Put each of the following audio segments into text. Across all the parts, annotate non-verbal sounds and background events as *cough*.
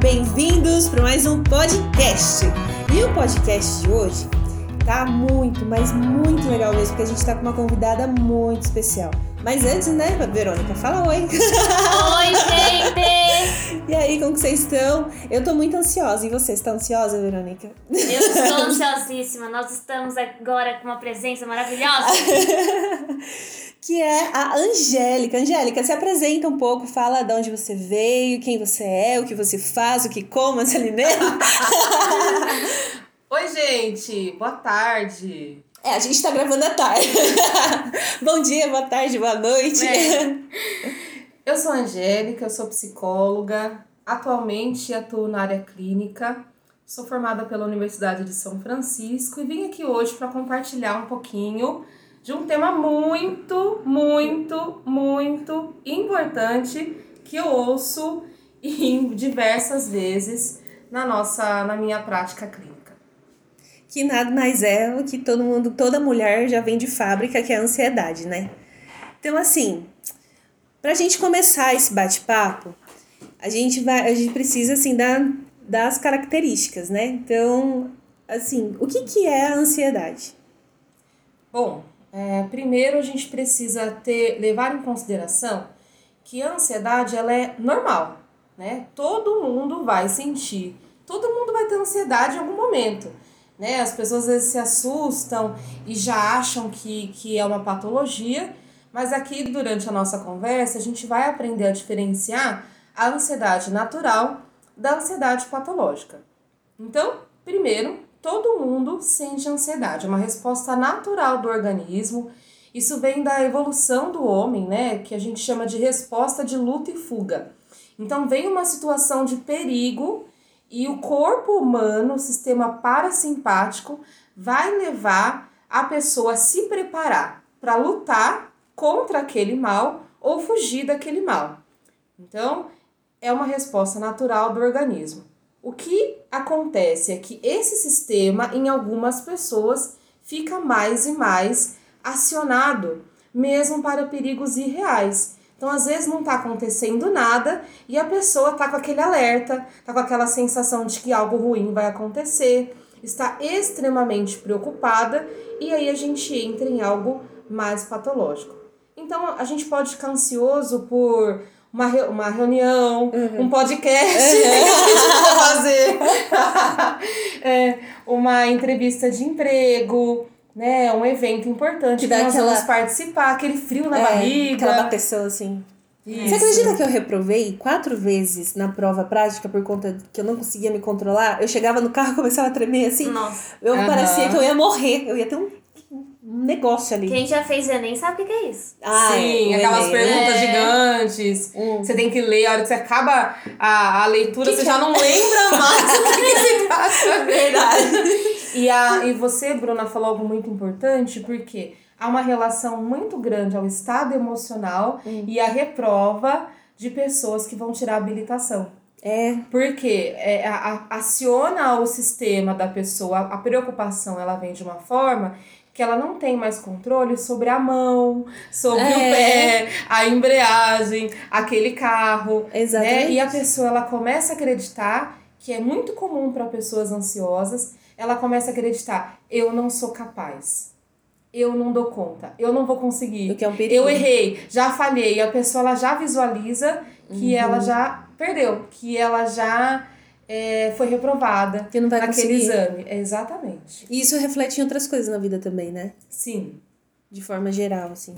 bem-vindos para mais um podcast. E o podcast de hoje tá muito, mas muito legal mesmo, porque a gente tá com uma convidada muito especial. Mas antes, né, Verônica, fala oi. Oi, *laughs* gente! e aí, como que vocês estão? Eu tô muito ansiosa. E você, está ansiosa, Verônica? Eu estou *laughs* ansiosíssima. Nós estamos agora com uma presença maravilhosa. *laughs* que é a Angélica. Angélica, se apresenta um pouco, fala de onde você veio, quem você é, o que você faz, o que come, se alimenta. *laughs* Oi, gente, boa tarde. É, a gente tá gravando à tarde. *laughs* Bom dia, boa tarde, boa noite. É. *laughs* Eu sou a Angélica, eu sou psicóloga. Atualmente atuo na área clínica. Sou formada pela Universidade de São Francisco e vim aqui hoje para compartilhar um pouquinho de um tema muito, muito, muito importante que eu ouço em *laughs* diversas vezes na nossa na minha prática clínica. Que nada mais é o que todo mundo, toda mulher já vem de fábrica, que é a ansiedade, né? Então assim, pra gente começar esse bate-papo, a gente vai, a gente precisa assim dar das características, né? Então, assim, o que que é a ansiedade? Bom, é, primeiro, a gente precisa ter, levar em consideração que a ansiedade ela é normal, né? Todo mundo vai sentir, todo mundo vai ter ansiedade em algum momento, né? As pessoas às vezes se assustam e já acham que, que é uma patologia, mas aqui durante a nossa conversa a gente vai aprender a diferenciar a ansiedade natural da ansiedade patológica. Então, primeiro, todo mundo sente ansiedade, é uma resposta natural do organismo. Isso vem da evolução do homem, né, que a gente chama de resposta de luta e fuga. Então vem uma situação de perigo e o corpo humano, o sistema parasimpático, vai levar a pessoa a se preparar para lutar contra aquele mal ou fugir daquele mal. Então, é uma resposta natural do organismo. O que acontece é que esse sistema, em algumas pessoas, fica mais e mais acionado, mesmo para perigos irreais. Então, às vezes não está acontecendo nada e a pessoa está com aquele alerta, está com aquela sensação de que algo ruim vai acontecer, está extremamente preocupada e aí a gente entra em algo mais patológico. Então, a gente pode ficar ansioso por uma, uma reunião, uhum. um podcast uhum. *laughs* que a gente vai fazer, *laughs* é, uma entrevista de emprego, né? Um evento importante que, que nós aquela... vamos participar, aquele frio na é, barriga. Aquela bateção assim. Isso. Você acredita que eu reprovei quatro vezes na prova prática por conta que eu não conseguia me controlar? Eu chegava no carro e *laughs* começava a tremer assim. Nossa. Eu uhum. parecia que eu ia morrer. Eu ia ter um um negócio ali. Quem já fez Enem sabe o que é isso. Ah, Sim, aquelas Enem. perguntas é. gigantes. Hum. Você tem que ler, a hora que você acaba a, a leitura, que você que já é? não lembra mais o que se trata. *laughs* Verdade. E, a, e você, Bruna, falou algo muito importante, porque há uma relação muito grande ao estado emocional hum. e à reprova de pessoas que vão tirar a habilitação. É. Porque é, a, a, aciona o sistema da pessoa, a preocupação ela vem de uma forma que ela não tem mais controle sobre a mão, sobre é. o pé, a embreagem, aquele carro. Exatamente. Né? E a pessoa ela começa a acreditar que é muito comum para pessoas ansiosas, ela começa a acreditar, eu não sou capaz. Eu não dou conta, eu não vou conseguir. O que é um perigo. Eu errei, já falhei. A pessoa ela já visualiza que uhum. ela já perdeu, que ela já é, foi reprovada que não vai naquele conseguir. exame. Exatamente. E isso reflete em outras coisas na vida também, né? Sim. De forma geral, assim.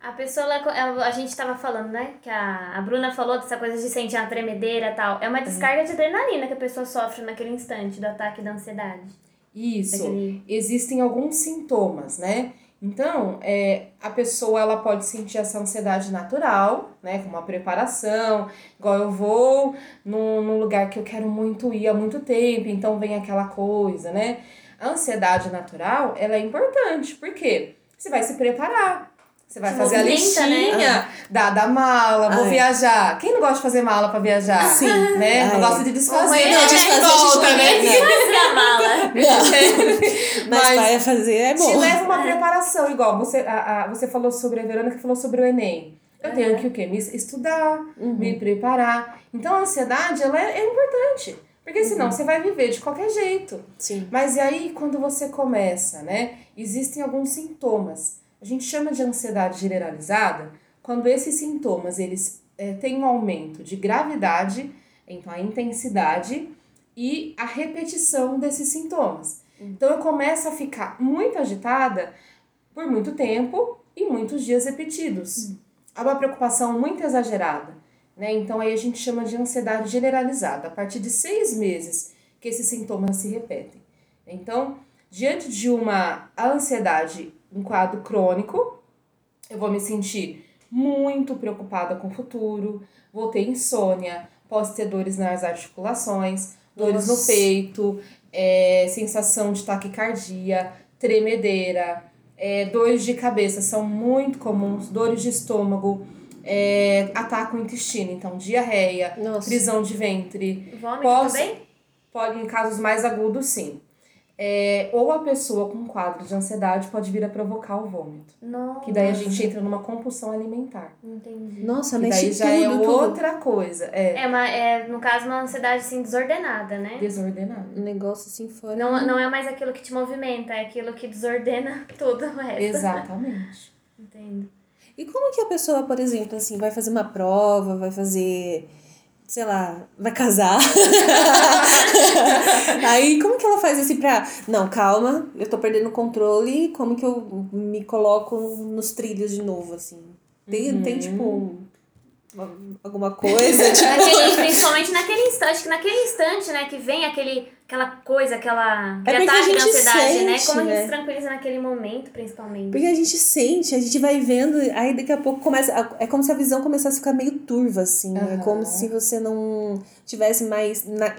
A pessoa, ela, a gente tava falando, né? Que a, a Bruna falou dessa coisa de sentir uma tremedeira e tal. É uma descarga de adrenalina que a pessoa sofre naquele instante do ataque da ansiedade. Isso. Daquele... Existem alguns sintomas, né? Então, é, a pessoa ela pode sentir essa ansiedade natural, né, com uma preparação, igual eu vou num, num lugar que eu quero muito ir há muito tempo, então vem aquela coisa, né? A ansiedade natural, ela é importante, porque você vai se preparar, você vai fazer a listinha né? da, da mala, vou Ai. viajar. Quem não gosta de fazer mala pra viajar? Sim. Né? Ai. Não gosta de desfazer. Não, desfazer volta, né? Fazer a mala. *laughs* Mas, Mas vai fazer é bom. Te leva uma preparação, igual você, a, a, você falou sobre a Verônica que falou sobre o Enem. Eu tenho que o quê? Me estudar, me preparar. Então a ansiedade, ela é, é importante. Porque senão você vai viver de qualquer jeito. Sim. Mas e aí, quando você começa, né? Existem alguns sintomas. A gente chama de ansiedade generalizada quando esses sintomas, eles é, têm um aumento de gravidade, então a intensidade e a repetição desses sintomas. Então eu começo a ficar muito agitada por muito tempo e muitos dias repetidos. É uma preocupação muito exagerada. Né? Então aí a gente chama de ansiedade generalizada. A partir de seis meses que esses sintomas se repetem. Então, diante de uma ansiedade, um quadro crônico, eu vou me sentir muito preocupada com o futuro, vou ter insônia, posso ter dores nas articulações, dores no Nossa. peito, é, sensação de taquicardia, tremedeira, é, dores de cabeça são muito comuns, dores de estômago, é, ataque o intestino, então diarreia, Nossa. prisão de ventre, Vômito Posso- também? pode em casos mais agudos sim. É, ou a pessoa com quadro de ansiedade pode vir a provocar o vômito. Nossa. Que daí a gente entra numa compulsão alimentar. Entendi. Nossa, Que mexe daí já tudo, é tudo. outra coisa. É, É, uma, é, no caso, uma ansiedade assim desordenada, né? desordenado. Um negócio assim fora. Não, não é mais aquilo que te movimenta, é aquilo que desordena *laughs* tudo o resto. Exatamente. Entendo. E como que a pessoa, por exemplo, assim, vai fazer uma prova, vai fazer, sei lá, vai casar? *laughs* Aí, como que ela faz assim pra. Não, calma, eu tô perdendo o controle, como que eu me coloco nos trilhos de novo, assim? Tem, tem tipo, um- uma- alguma coisa, *laughs* tipo. Naquele, principalmente naquele instante, que naquele instante, né, que vem aquele, aquela coisa, aquela, É porque a gente ansiedade, né? sente, Como a gente né? se tranquiliza naquele momento, principalmente. Porque a gente sente, a gente vai vendo, aí daqui a pouco começa. É como se a visão começasse a ficar meio turva, assim. É Aham. como se você não tivesse mais na,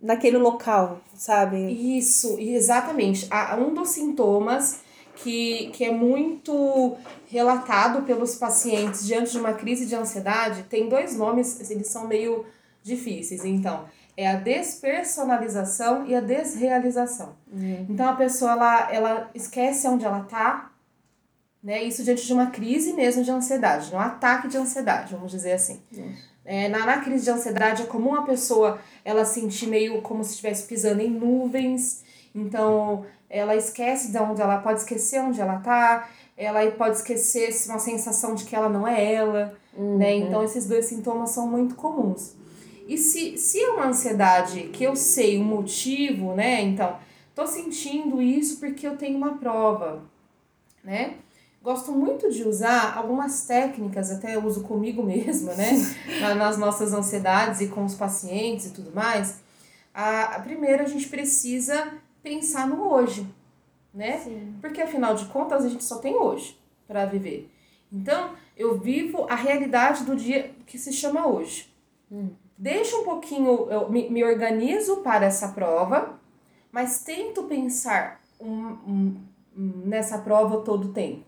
naquele local, sabe? Isso, exatamente. Um dos sintomas que, que é muito relatado pelos pacientes diante de uma crise de ansiedade tem dois nomes, eles são meio difíceis. Então, é a despersonalização e a desrealização. Então, a pessoa ela, ela esquece onde ela tá, né? Isso diante de uma crise mesmo de ansiedade, de um ataque de ansiedade, vamos dizer assim. É, na, na crise de ansiedade é comum a pessoa ela sentir meio como se estivesse pisando em nuvens. Então ela esquece de onde ela pode esquecer onde ela tá. Ela pode esquecer uma sensação de que ela não é ela, né? Então esses dois sintomas são muito comuns. E se, se é uma ansiedade que eu sei o motivo, né? Então, tô sentindo isso porque eu tenho uma prova, né? Gosto muito de usar algumas técnicas, até eu uso comigo *laughs* mesma, né? Na- Nas nossas ansiedades e com os pacientes e tudo mais. A, a primeira, a gente precisa pensar no hoje, né? Sim. Porque afinal de contas a gente só tem hoje para viver. Então, eu vivo a realidade do dia que se chama hoje. Deixa um pouquinho, eu me, me organizo para essa prova, mas tento pensar um- um- nessa prova todo o tempo,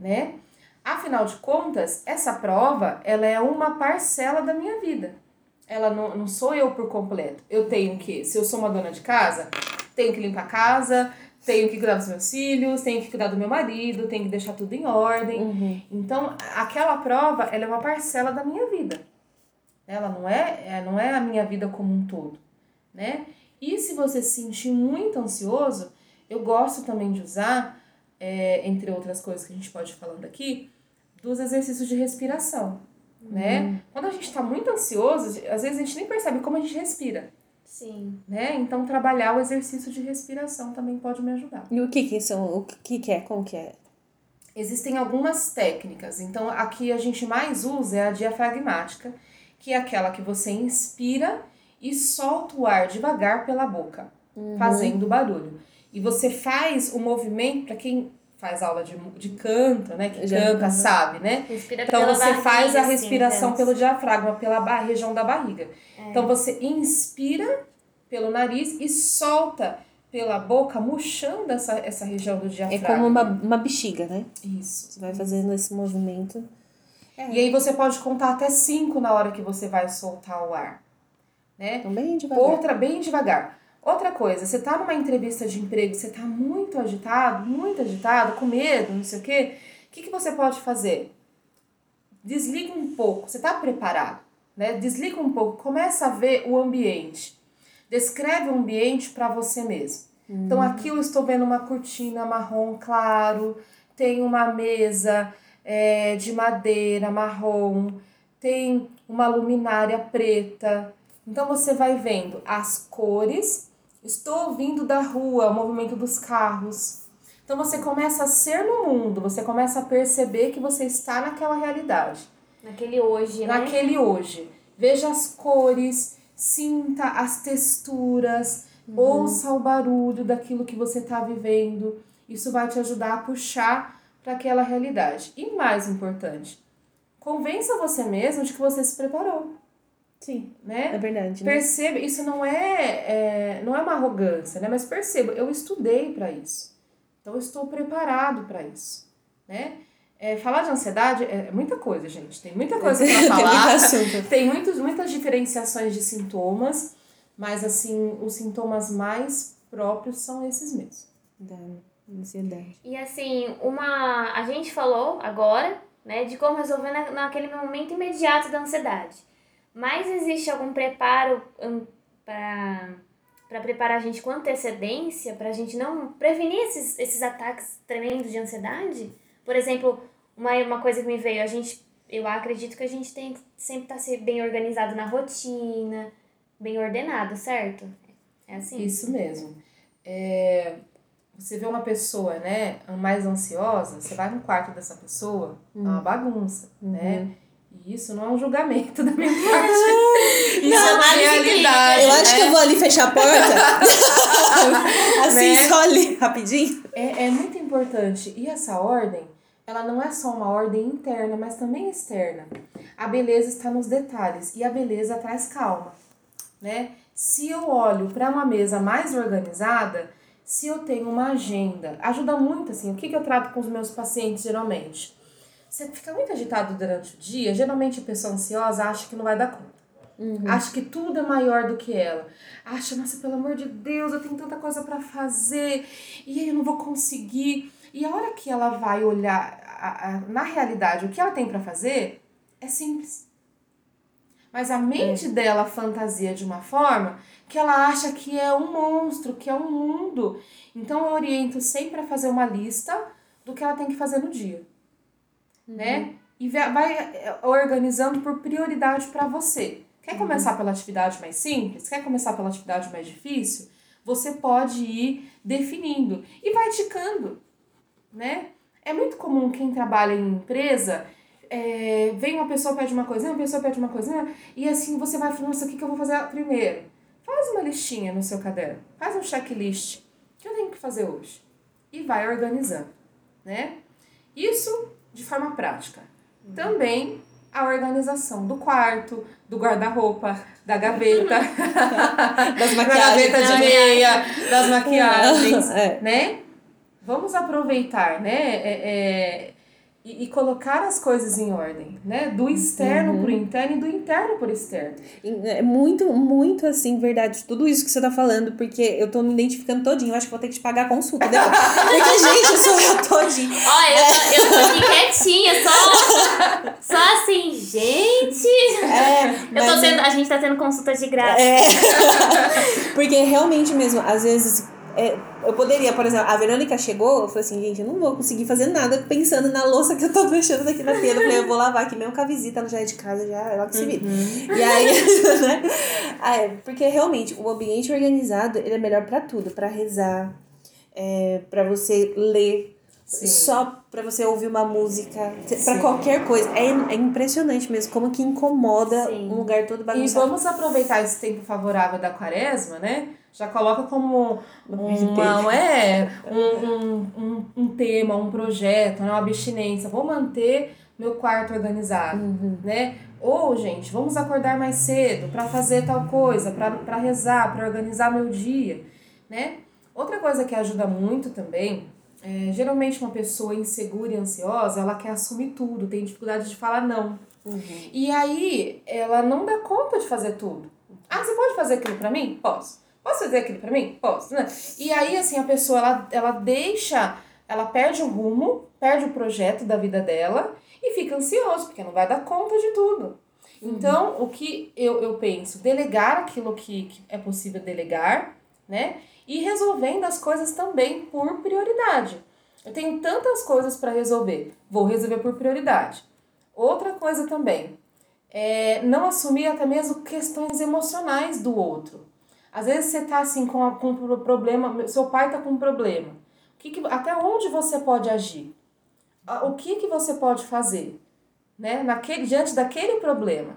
né? Afinal de contas, essa prova, ela é uma parcela da minha vida. Ela não, não sou eu por completo. Eu tenho que, se eu sou uma dona de casa, tenho que limpar a casa, tenho que cuidar dos meus filhos, tenho que cuidar do meu marido, tenho que deixar tudo em ordem. Então, aquela prova, ela é uma parcela da minha vida. Ela não é, é, não é a minha vida como um todo, né? E se você se sentir muito ansioso, eu gosto também de usar, é, entre outras coisas que a gente pode ir falando aqui, dos exercícios de respiração, né? Quando a gente está muito ansioso, às vezes a gente nem percebe como a gente respira, Sim. né? Então, trabalhar o exercício de respiração também pode me ajudar. E o que que são? O que que é? Como que é? Existem algumas técnicas. Então, a que a gente mais usa é a diafragmática, que é aquela que você inspira e solta o ar devagar pela boca, fazendo barulho. E você faz o movimento, para quem faz aula de, de canto, né, que Já- canta, uhum. sabe, né? Respira Então você barriga, faz a assim, respiração né? pelo diafragma, pela região da barriga. Então você inspira pelo nariz e solta pela boca, murchando essa, essa região do É diafragma. como uma, uma bexiga, né? Isso. Você vai fazendo esse movimento. E aí você pode contar até cinco na hora que você vai soltar o ar, né? Então, bem devagar. Outra, bem devagar. Outra coisa, você tá numa entrevista de emprego, você tá muito agitado, muito agitado, com medo, não sei o quê. O que, que você pode fazer? desliga um pouco. Você está preparado, né? Desliga um pouco, começa a ver o ambiente. Descreve o ambiente para você mesmo. Então aqui eu estou vendo uma cortina marrom claro, tem uma mesa é, de madeira marrom, tem uma luminária preta. Então você vai vendo as cores. Estou ouvindo da rua o movimento dos carros. Então você começa a ser no mundo, você começa a perceber que você está naquela realidade, Naquele hoje, né? naquele hoje. Veja as cores, sinta as texturas, ouça o barulho daquilo que você está vivendo. Isso vai te ajudar a puxar para aquela realidade. E mais importante, convença você mesmo de que você se preparou, Sim, né? é verdade. Né? Perceba, isso não é, é não é uma arrogância, né? Mas perceba, eu estudei para isso. Então eu estou preparado para isso, né? É, falar de ansiedade é muita coisa, gente. Tem muita coisa *laughs* Tem para muito falar. assunto. Tem muitos, muitas diferenciações de sintomas, mas assim, os sintomas mais próprios são esses mesmos. Da ansiedade. E assim, uma. A gente falou agora, né, de como resolver na, naquele momento imediato da ansiedade. Mas existe algum preparo para para preparar a gente com antecedência, para a gente não prevenir esses, esses ataques tremendos de ansiedade? Por exemplo, uma, uma coisa que me veio, a gente, eu acredito que a gente tem que sempre estar tá bem organizado na rotina, bem ordenado, certo? É assim? Isso mesmo. É, você vê uma pessoa, né, mais ansiosa, você vai no quarto dessa pessoa, é uma bagunça, né? E isso não é um julgamento da minha *laughs* parte. Isso é uma análise realidade. Eu acho né? que eu vou ali fechar a porta. *laughs* assim, Né? só ali, rapidinho. É, é muito importante. E essa ordem, ela não é só uma ordem interna, mas também externa. A beleza está nos detalhes e a beleza traz calma, né? Se eu olho para uma mesa mais organizada, se eu tenho uma agenda, ajuda muito assim. O que, que eu trato com os meus pacientes geralmente? Você fica muito agitado durante o dia, geralmente a pessoa ansiosa acha que não vai dar conta. Acha que tudo é maior do que ela. Acha, nossa, pelo amor de Deus, eu tenho tanta coisa para fazer e aí eu não vou conseguir. E a hora que ela vai olhar a, a, na realidade o que ela tem para fazer, é simples. Mas a mente dela fantasia de uma forma que ela acha que é um monstro, que é um mundo. Então eu oriento sempre a fazer uma lista do que ela tem que fazer no dia. Né? E vai eh, organizando por prioridade para você. Quer começar pela atividade mais simples? Quer começar pela atividade mais difícil? Você pode ir definindo e vai ticando, né? É muito comum quem trabalha em empresa, é, vem uma pessoa pede uma coisinha, uma pessoa pede uma coisinha, e assim você vai falando, nossa, o que, que eu vou fazer primeiro? Faz uma listinha no seu caderno, faz um checklist. O que eu tenho que fazer hoje? E vai organizando, né? Isso de forma prática. Também a organização do quarto, do guarda-roupa, da gaveta, *laughs* Das da gaveta de meia, das *laughs* maquiagens, É. né? Vamos aproveitar, né? É, é, e, e colocar as coisas em ordem, né? Do externo pro interno e do interno pro externo. É muito, muito assim, verdade, tudo isso que você tá falando, porque eu tô me identificando todinho. Eu acho que vou ter que te pagar a consulta depois. *laughs* Porque, gente, sou eu todinho. Olha, eu tô, eu tô aqui quietinha, só, só assim, gente. É, Eu tô tendo, a gente tá tendo consulta de graça. É. *laughs* Porque realmente mesmo, às vezes. É, eu poderia, por exemplo, a Verônica chegou, eu falei assim, gente, eu não vou conseguir fazer nada pensando na louça que eu tô *laughs* deixando daqui na pia. Eu falei, eu vou lavar aqui mesmo com a visita, ela já é de casa, já ela que se vira. E aí, *laughs* né? Ah, é, porque realmente o ambiente organizado, ele é melhor pra tudo, pra rezar, é, para você ler, Sim. só pra você ouvir uma música, pra Sim. qualquer coisa. É, é impressionante mesmo como que incomoda Sim. um lugar todo E bagunçado. vamos aproveitar esse tempo favorável da quaresma, né? Já coloca como uma, é, um, um, um, um tema, um projeto, né? uma abstinência. Vou manter meu quarto organizado, né? Ou, gente, vamos acordar mais cedo para fazer tal coisa, para rezar, para organizar meu dia, né? Outra coisa que ajuda muito também, é, geralmente uma pessoa insegura e ansiosa, ela quer assumir tudo, tem dificuldade de falar não. E aí, ela não dá conta de fazer tudo. Ah, você pode fazer aquilo pra mim? Posso. Posso fazer aquilo pra mim? Posso, né? E aí, assim, a pessoa, ela, ela deixa ela perde o rumo, perde o projeto da vida dela e fica ansioso, porque não vai dar conta de tudo. Então, o que eu, eu penso? Delegar aquilo que, que é possível delegar, né? E resolvendo as coisas também por prioridade. Eu tenho tantas coisas para resolver, vou resolver por prioridade. Outra coisa também, é não assumir até mesmo questões emocionais do outro. Às vezes você tá assim com, a, com um problema, seu pai tá com um problema. O que que, até onde você pode agir? O que que você pode fazer? Né? Naquele, diante daquele problema.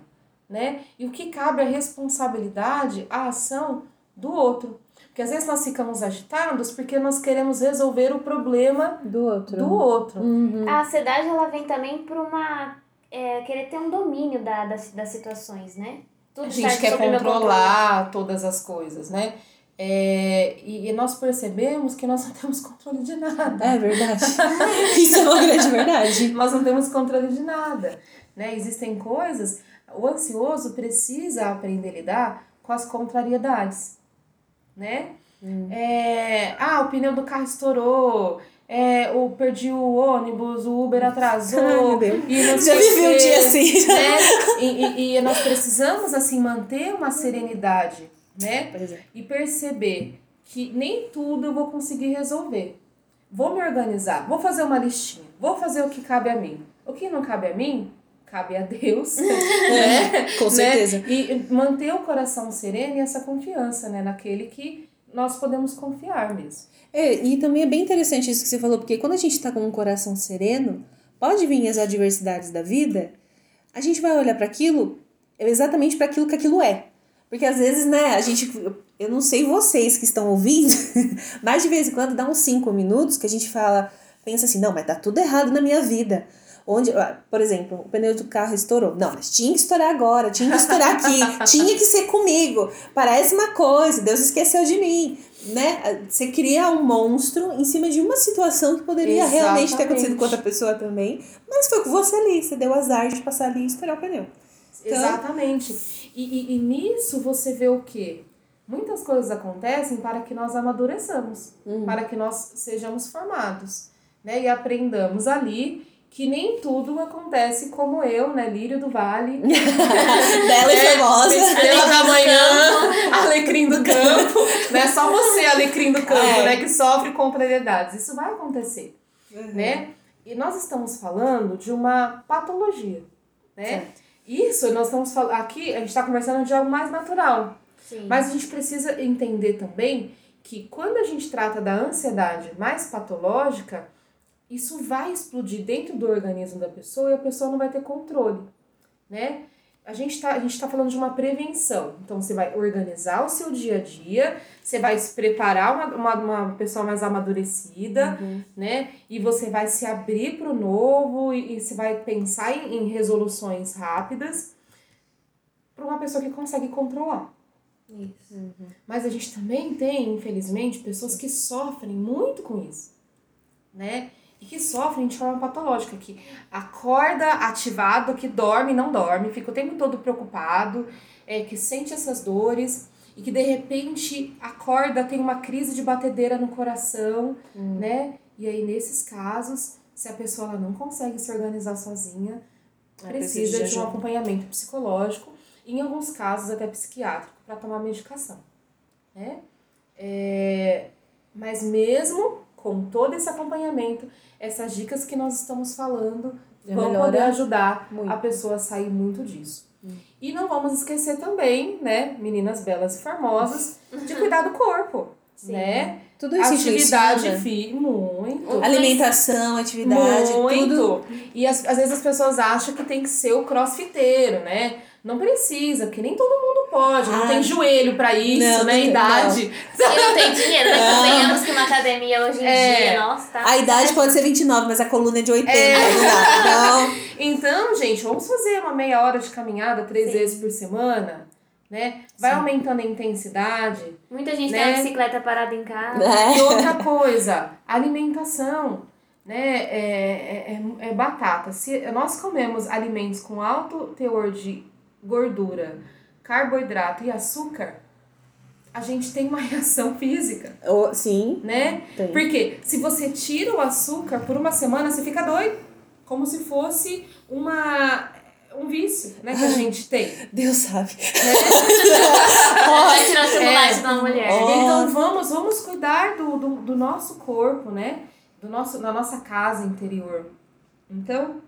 Né? E o que cabe a responsabilidade, a ação do outro. Porque às vezes nós ficamos agitados porque nós queremos resolver o problema do outro. Do outro. Uhum. A ansiedade ela vem também por uma. É, querer ter um domínio da, das, das situações, né? Tudo a gente quer controlar todas as coisas, né? É, e, e nós percebemos que nós não temos controle de nada. É verdade. *laughs* Isso é uma grande verdade. Nós não temos controle de nada. Né? Existem coisas. O ansioso precisa aprender a lidar com as contrariedades. Né? Hum. É, ah, o pneu do carro estourou. É, o perdi o ônibus, o Uber atrasou. Ai. E não Já vivi um dia assim. Né? E, e, e nós precisamos assim manter uma serenidade, né? Exemplo. E perceber que nem tudo eu vou conseguir resolver. Vou me organizar, vou fazer uma listinha, vou fazer o que cabe a mim. O que não cabe a mim, cabe a Deus, *laughs* *laughs* né? Com certeza. Né? E manter o coração sereno e essa confiança, né? Naquele que nós podemos confiar mesmo. É, e também é bem interessante isso que você falou, porque quando a gente tá com um coração sereno, pode vir as adversidades da vida, a gente vai olhar para aquilo exatamente para aquilo que aquilo é. Porque às vezes, né, a gente. Eu não sei vocês que estão ouvindo, *laughs* mas de vez em quando dá uns cinco minutos que a gente fala, pensa assim, não, mas tá tudo errado na minha vida. Onde, ah, por exemplo, o pneu do carro estourou. Não, mas tinha que estourar agora, tinha que estourar aqui, *laughs* tinha que ser comigo. Parece uma coisa, Deus esqueceu de mim. Né? Você cria um monstro em cima de uma situação que poderia realmente ter acontecido com outra pessoa também, mas foi com você ali, você deu azar de passar ali e estourar o pneu. Então- Exatamente. E, e, e nisso você vê o quê? Muitas coisas acontecem para que nós amadureçamos, Uhum. para que nós sejamos formados, né? E aprendamos ali que nem tudo acontece como eu, né? Lírio do Vale. *laughs* Bela e É, famosa. Estrela da manhã, alecrim do campo. Não é só você, alecrim do campo, É. né? Que sofre contrariedades. Isso vai acontecer, né? E nós estamos falando de uma patologia, né? Certo. Isso, nós estamos falando. Aqui a gente está conversando de algo mais natural. Sim. Mas a gente precisa entender também que quando a gente trata da ansiedade mais patológica, isso vai explodir dentro do organismo da pessoa e a pessoa não vai ter controle, né? A gente está a gente tá falando de uma prevenção. Então, você vai organizar o seu dia a dia, você vai se preparar uma, uma, uma pessoa mais amadurecida, né? E você vai se abrir para o novo e, e você vai pensar em, em resoluções rápidas para uma pessoa que consegue controlar. Isso. Mas a gente também tem, infelizmente, pessoas que sofrem muito com isso, né? E que sofrem de forma patológica, que acorda ativado, que dorme e não dorme, fica o tempo todo preocupado, é, que sente essas dores e que de repente acorda, tem uma crise de batedeira no coração, né? E aí, nesses casos, se a pessoa não consegue se organizar sozinha, Ela precisa de de um acompanhamento psicológico, em alguns casos até psiquiátrico, para tomar medicação. Né? É, mas mesmo com todo esse acompanhamento, essas dicas que nós estamos falando Já vão poder ajudar muito. a pessoa a sair muito disso. E não vamos esquecer também, né, meninas belas e formosas, de *laughs* cuidar do corpo, Sim. né? Tudo isso Atividade física, muito. Alimentação, atividade, Muito. tudo. E as, às vezes as pessoas acham que tem que ser o crossfiteiro, né? Não precisa, porque nem todo mundo pode, não Ah. tem joelho pra isso, Não, não né? tem, Idade. E não tem dinheiro, né? Não. Convenhamos que uma academia hoje em É. dia, nossa, tá. A idade pode ser 29, mas a coluna é de 80. É. Não dá. Então, *laughs* Então, gente, vamos fazer uma meia hora de caminhada três Sim. vezes por semana, né? Vai Sim. aumentando a intensidade. Muita gente Né? tem a bicicleta parada em casa. é. E outra coisa, alimentação, né? É, é, é batata. Se nós comemos alimentos com alto teor de gordura, carboidrato e açúcar, a gente tem uma *laughs* reação física, Oh, sim. né? Tem. Porque se você tira o açúcar por uma semana, você fica doido. Como se fosse uma um vício, né, que a gente tem. Deus sabe. *laughs* Vai tirar o É. uma mulher. Então vamos, vamos cuidar do, do, do nosso corpo, né? Do nosso, da nossa casa interior. Então,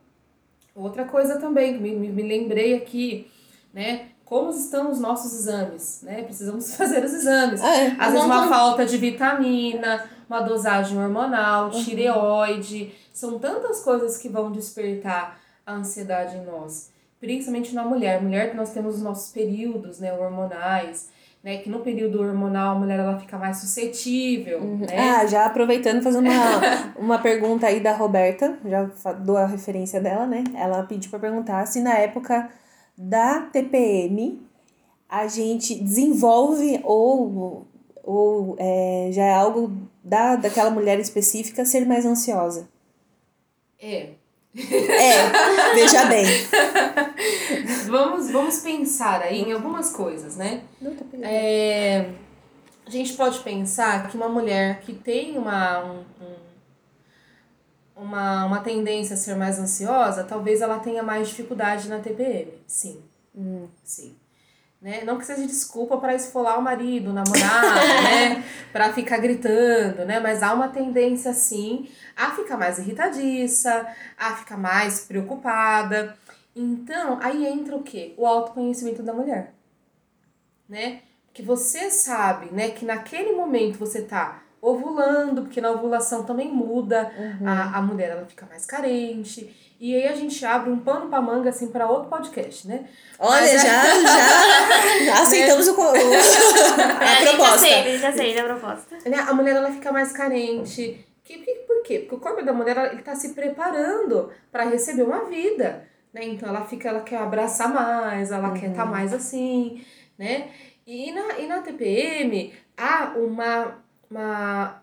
outra coisa também, me, me lembrei aqui, né? Como estão os nossos exames, né? Precisamos *laughs* fazer os exames. Ah, é. Às vezes uma Vamos- falta de vitamina, uma dosagem hormonal, tireoide. São tantas coisas que vão despertar a ansiedade em nós. Principalmente na mulher. Mulher, nós temos os nossos períodos né, hormonais. Né, que no período hormonal a mulher ela fica mais suscetível. Né? Ah, já aproveitando, fazendo uma, *laughs* uma pergunta aí da Roberta, já dou a referência dela, né? Ela pediu para perguntar se na época da TPM a gente desenvolve ou, ou é, já é algo da, daquela mulher específica ser mais ansiosa. É. É, veja bem. *laughs* Vamos, vamos pensar aí em algumas coisas, né? Não tá. É, a gente pode pensar que uma mulher que tem uma, um, um- uma, uma tendência a ser mais ansiosa, talvez ela tenha mais dificuldade na TPM. Sim. Sim. Né? Não que seja desculpa para esfolar o marido, o namorado, *laughs* né? Para ficar gritando, né? Mas há uma tendência, sim, a ficar mais irritadiça, a ficar mais preocupada. Então, aí entra o quê? O autoconhecimento da mulher né? Que você sabe, né, que naquele momento você tá ovulando, porque na ovulação também muda, a, a mulher ela fica mais carente. E aí a gente abre um pano pra manga assim para outro podcast, né? Olha, Mas é- já, já *laughs* aceitamos o, o- É, a a gente já proposta. sei, já sei da proposta. né, A mulher ela fica mais carente. Que, que, por quê? Porque o corpo da mulher ele tá se preparando para receber uma vida, né? Então ela fica, ela quer abraçar mais, ela quer estar mais assim, né? E na, e na TPM há uma, uma,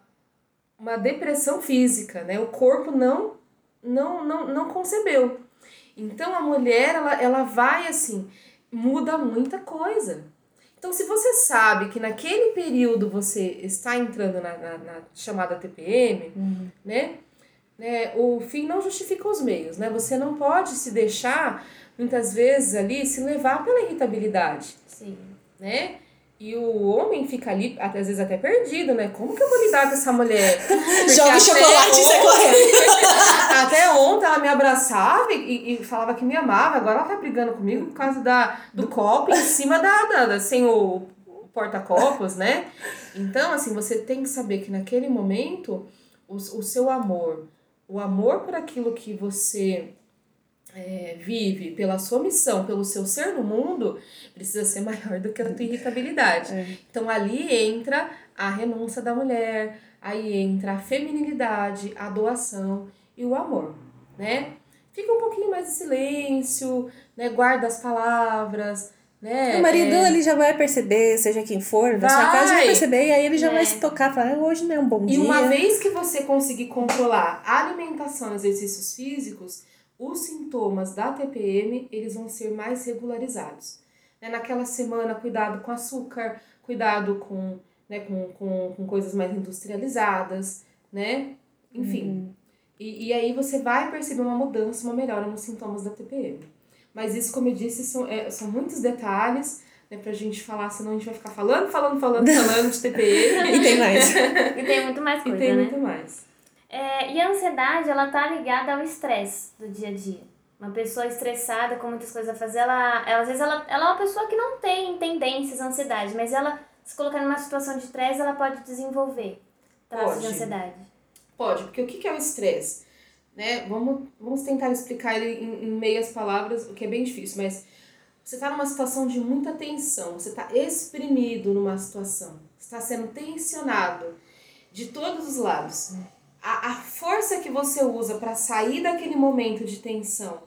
uma depressão física, né? O corpo não, não, não, não concebeu. Então a mulher, ela, ela vai assim, muda muita coisa. Então, se você sabe que naquele período você está entrando na, na, na chamada TPM, né, né, o fim não justifica os meios, né? Você não pode se deixar, muitas vezes, ali, se levar pela irritabilidade, Sim. né? E o homem fica ali, até- às vezes até perdido, né? Como que eu vou lidar com essa mulher? *laughs* Porque Joga chocolate e sai correndo. *laughs* Até ontem ela me abraçava e, e falava que me amava, agora ela tá brigando comigo por causa da, do copo em cima da, da, da sem o, o porta-copos, né? Então, assim, você tem que saber que naquele momento o, o seu amor, o amor por aquilo que você é, vive, pela sua missão, pelo seu ser no mundo, precisa ser *laughs* maior do que a tua irritabilidade. Então ali entra a renúncia da mulher, aí entra a feminilidade, a doação e o amor, né? Fica um pouquinho mais em silêncio, né? Guarda as palavras, né? O marido É, ele já vai perceber, seja quem for, da sua casa vai Vai. perceber, e aí ele já vai É. se tocar, falar, "Ah, hoje não é um bom E dia. uma vez que você conseguir controlar a alimentação e exercícios físicos, os sintomas da TPM, eles vão ser mais regularizados. Né? Naquela semana, cuidado com açúcar, cuidado com, né, com, com, com coisas mais industrializadas, né? Enfim. E, e aí você vai perceber uma mudança, uma melhora nos sintomas da TPM. Mas isso, como eu disse, são, é, são muitos detalhes né, pra gente falar, senão a gente vai ficar falando, falando, falando, *laughs* falando de TPM. E tem mais. *laughs* E tem muito mais e coisa, tem né? muito mais. É, e a ansiedade, ela tá ligada ao estresse do dia a dia. Uma pessoa estressada com muitas coisas a fazer, ela, ela às vezes ela, ela é uma pessoa que não tem tendências à ansiedade, mas ela, se colocar numa situação de estresse, ela pode desenvolver traços de ansiedade. Pode, porque o que que é o estresse? Né? Vamos, vamos tentar explicar ele em, em meias palavras, o que é bem difícil, mas você está numa situação de muita tensão, você está exprimido numa situação, está sendo tensionado de todos os lados. A, a força que você usa para sair daquele momento de tensão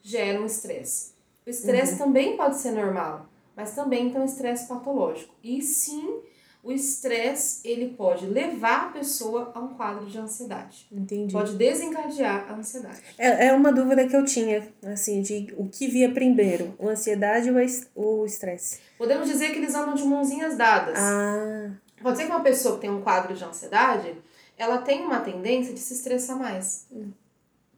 gera um estresse. O estresse também pode ser normal, mas também tem um estresse patológico. E sim, o estresse ele pode levar a pessoa a um quadro de ansiedade. Entendi. Pode desencadear a ansiedade. É, é uma dúvida que eu tinha, assim, de o que via primeiro, a ansiedade ou o estresse? Podemos dizer que eles andam de mãozinhas dadas. Ah, Pode ser que uma pessoa que tem um quadro de ansiedade, ela tem uma tendência de se estressar mais.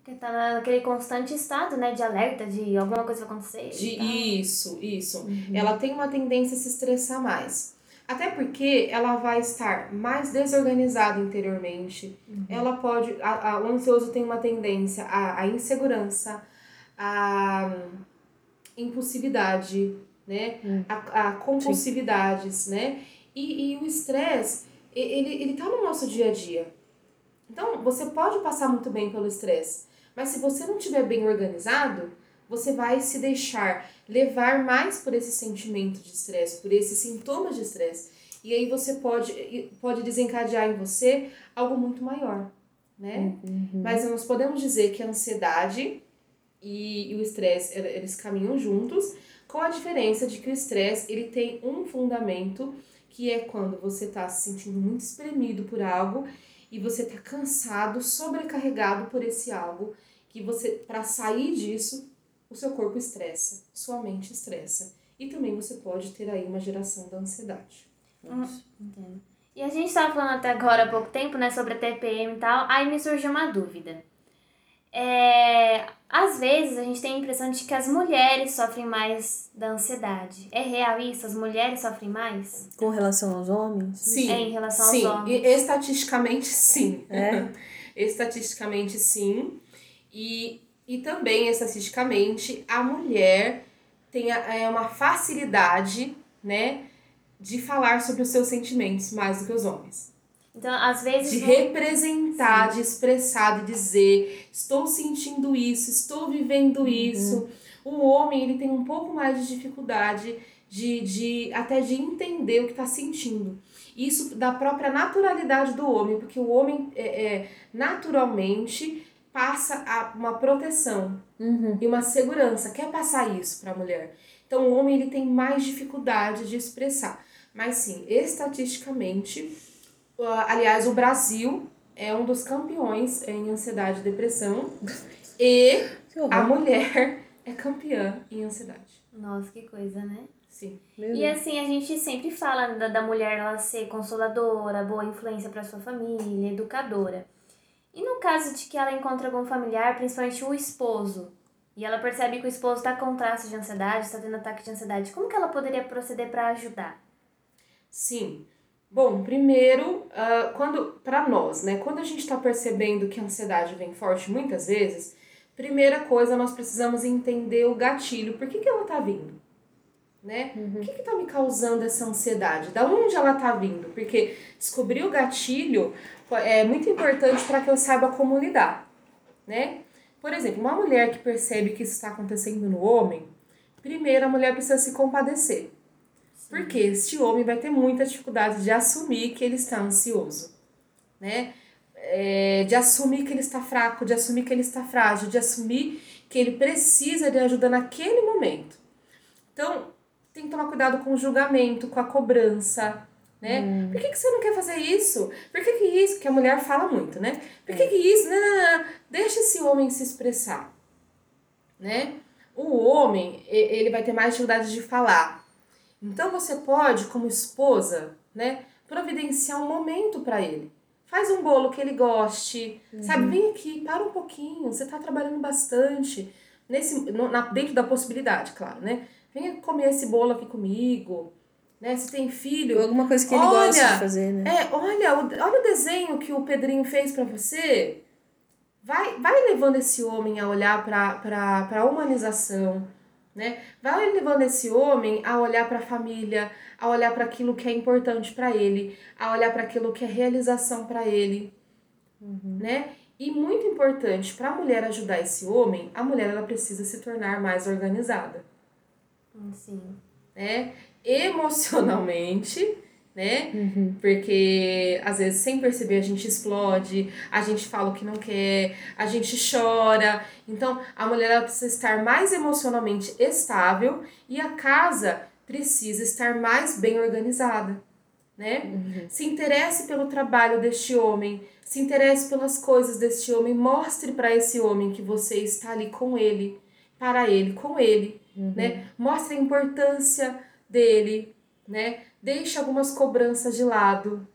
Porque tá naquele constante estado, né? De alerta, de alguma coisa vai acontecer. De tal. isso, isso. Ela tem uma tendência a se estressar mais. Até porque ela vai estar mais desorganizada interiormente. Ela pode. A, a- o ansioso tem uma tendência à, à insegurança, à hum, impulsividade, né? A, a compulsividades, né? E, e o estresse, ele, ele tá no nosso dia a dia. Então, você pode passar muito bem pelo estresse, mas se você não estiver bem organizado, você vai se deixar levar mais por esse sentimento de estresse, por esses sintomas de estresse. E aí você pode, pode desencadear em você algo muito maior, né? Mas nós podemos dizer que a ansiedade e, e o estresse, ele- eles caminham juntos, com a diferença de que o estresse, ele tem um fundamento, que é quando você está se sentindo muito espremido por algo e você está cansado, sobrecarregado por esse algo, que você, para sair disso, o seu corpo estressa, sua mente estressa. E também você pode ter aí uma geração da ansiedade. Entendo. E a gente tava falando até agora há pouco tempo, né, sobre a TPM e tal, aí me surgiu uma dúvida. É, às vezes a gente tem a impressão de que as mulheres sofrem mais da ansiedade. É real isso? As mulheres sofrem mais? com relação aos homens? Sim, É, em relação aos sim. homens. E estatisticamente, sim. É? *laughs* estatisticamente, sim. E, e também, estatisticamente, a mulher tem a- é uma facilidade, né, de falar sobre os seus sentimentos mais do que os homens. Então, às vezes. De não- representar, de expressar, de dizer, estou sentindo isso, estou vivendo isso. O homem, ele tem um pouco mais de dificuldade de, de até de entender o que está sentindo. Isso da própria naturalidade do homem, porque o homem é, é, naturalmente passa a, uma proteção Uhum. e uma segurança, quer passar isso para a mulher. Então o homem ele tem mais dificuldade de expressar. Mas sim, estatisticamente, aliás, o Brasil é um dos campeões em ansiedade e depressão e a mulher é campeã em ansiedade. Nossa, que coisa, né? Sim. Meu E assim, a gente sempre fala da, da mulher ela ser consoladora, boa influência para sua família, educadora. E no caso de que ela encontra algum familiar, principalmente o esposo, e ela percebe que o esposo está com traços de ansiedade, está tendo ataque de ansiedade, como que ela poderia proceder para ajudar? Sim. Bom, primeiro, ah, quando para nós, né, quando a gente está percebendo que a ansiedade vem forte muitas vezes, primeira coisa nós precisamos entender o gatilho, por que, que ela tá vindo, né? O que que tá me causando essa ansiedade? Da onde ela tá vindo? Porque descobrir o gatilho é muito importante para que eu saiba como lidar, né? Por exemplo, uma mulher que percebe que isso está acontecendo no homem, primeiro a mulher precisa se compadecer. Porque este homem vai ter muita dificuldade de assumir que ele está ansioso, né? É, de assumir que ele está fraco, de assumir que ele está frágil, de assumir que ele precisa de ajuda naquele momento. Então, tem que tomar cuidado com o julgamento, com a cobrança, né? Por que, que você não quer fazer isso? Por que, que isso? Que a mulher fala muito, né? Por que, que isso? Não, não, não. Deixa esse homem se expressar, né? O homem, ele vai ter mais dificuldade de falar. Então você pode, como esposa, né, providenciar um momento para ele. Faz um bolo que ele goste, sabe? Vem aqui, para um pouquinho, você tá trabalhando bastante. Nesse, no- na, dentro da possibilidade, claro, né? Venha comer esse bolo aqui comigo, né? Se tem filho, Alguma coisa que ele Olha, gosta de fazer, né? é, olha, o, olha o desenho que o Pedrinho fez pra você. Vai, vai levando esse homem a olhar pra, pra humanização, né? Vai levando esse homem a olhar pra família, a olhar para aquilo que é importante pra ele, a olhar para aquilo que é realização pra ele, né? E muito importante para a mulher ajudar esse homem, a mulher ela precisa se tornar mais organizada Sim. né? Emocionalmente, né? Uhum. Porque às vezes sem perceber a gente explode, a gente fala o que não quer, a gente chora. Então a mulher ela precisa estar mais emocionalmente estável e a casa precisa estar mais bem organizada. né? Se interesse pelo trabalho deste homem, se interesse pelas coisas deste homem, mostre para esse homem que você está ali com ele, para ele, com ele, né? Mostre a importância dele, né? Deixe algumas cobranças de lado,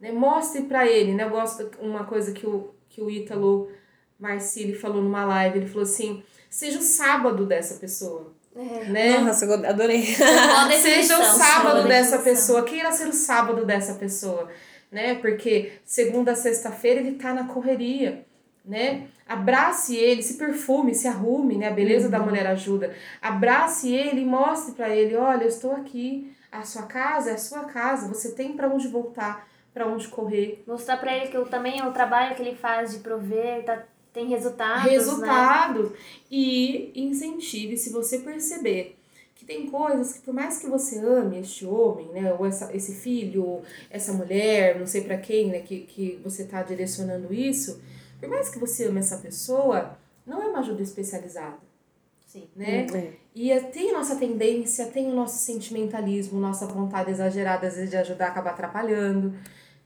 né? Mostre para ele, né? Eu gosto uma coisa que o que o Ítalo Marcili falou numa live, ele falou assim: "Seja o sábado dessa pessoa". É. Né? Nossa, eu adorei. *laughs* Seja o sábado dessa pessoa. Queira ser o sábado dessa pessoa, né? Porque segunda a sexta-feira ele tá na correria, né? Abrace ele, se perfume, se arrume, né? A beleza da mulher ajuda. Abrace ele e mostre para ele, olha, eu estou aqui. A sua casa é a sua casa. Você tem para onde voltar, para onde correr. Mostrar pra ele que eu, também o trabalho que ele faz de prover tá, tem resultados. Né? resultados e incentive se você perceber que tem coisas que por mais que você ame este homem, né, ou essa, esse filho, essa mulher, não sei pra quem, né, que, que você tá direcionando isso, por mais que você ame essa pessoa, não é uma ajuda especializada, Sim. né? É. E é- tem a nossa tendência, tem o nosso sentimentalismo, nossa vontade exagerada, às vezes, de ajudar acaba atrapalhando,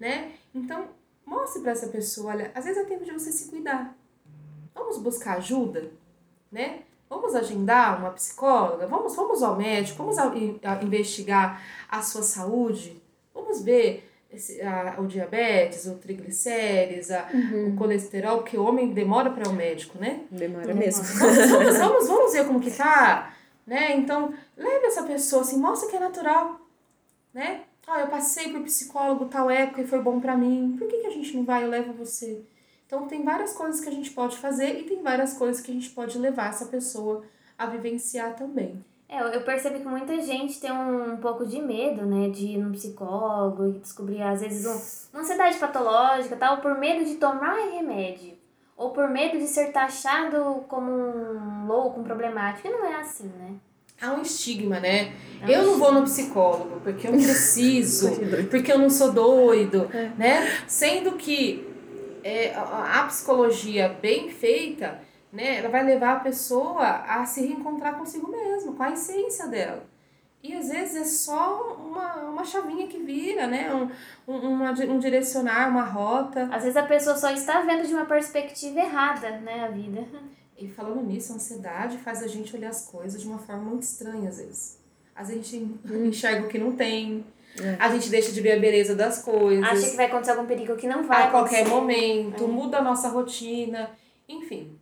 né? Então, mostre pra essa pessoa, olha, às vezes é tempo de você se cuidar. Vamos buscar ajuda, né? Vamos agendar uma psicóloga, vamos, vamos ao médico, vamos a- a- investigar a sua saúde, vamos ver esse, a, o diabetes, o triglicérides, a, o colesterol, porque o homem demora para ir ao médico, né? Demora mesmo. Vamos, vamos, vamos, vamos ver como que tá, né? Então, leve essa pessoa, assim, mostra que é natural, né? Ó, eu passei por psicólogo tal época e foi bom pra mim. Por que, que a gente não vai? Eu levo você. Então, tem várias coisas que a gente pode fazer e tem várias coisas que a gente pode levar essa pessoa a vivenciar também. É, eu- percebi que muita gente tem um, pouco de medo, né, de ir no psicólogo e descobrir, às vezes, um, uma ansiedade patológica tal, por medo de tomar remédio. Ou por medo de ser taxado como um louco, um problemático. E não é assim, né? Há um estigma, né? É um eu não vou no psicólogo porque eu preciso, *laughs* porque eu não sou doido, É. né? Sendo que é, a, psicologia bem feita, né, ela vai levar a pessoa a se reencontrar consigo mesma, com a essência dela. E às vezes é só uma, uma chavinha que vira, né? Um, um, uma um direcionar, uma rota. Às vezes a pessoa só está vendo de uma perspectiva errada, né, a vida. E falando nisso, a ansiedade faz a gente olhar as coisas de uma forma muito estranha, às vezes. Às vezes a gente enxerga o que não tem, É. a gente deixa de ver a beleza das coisas. Acha que vai acontecer algum perigo que não vai a qualquer acontecer. momento, É. muda a nossa rotina, enfim.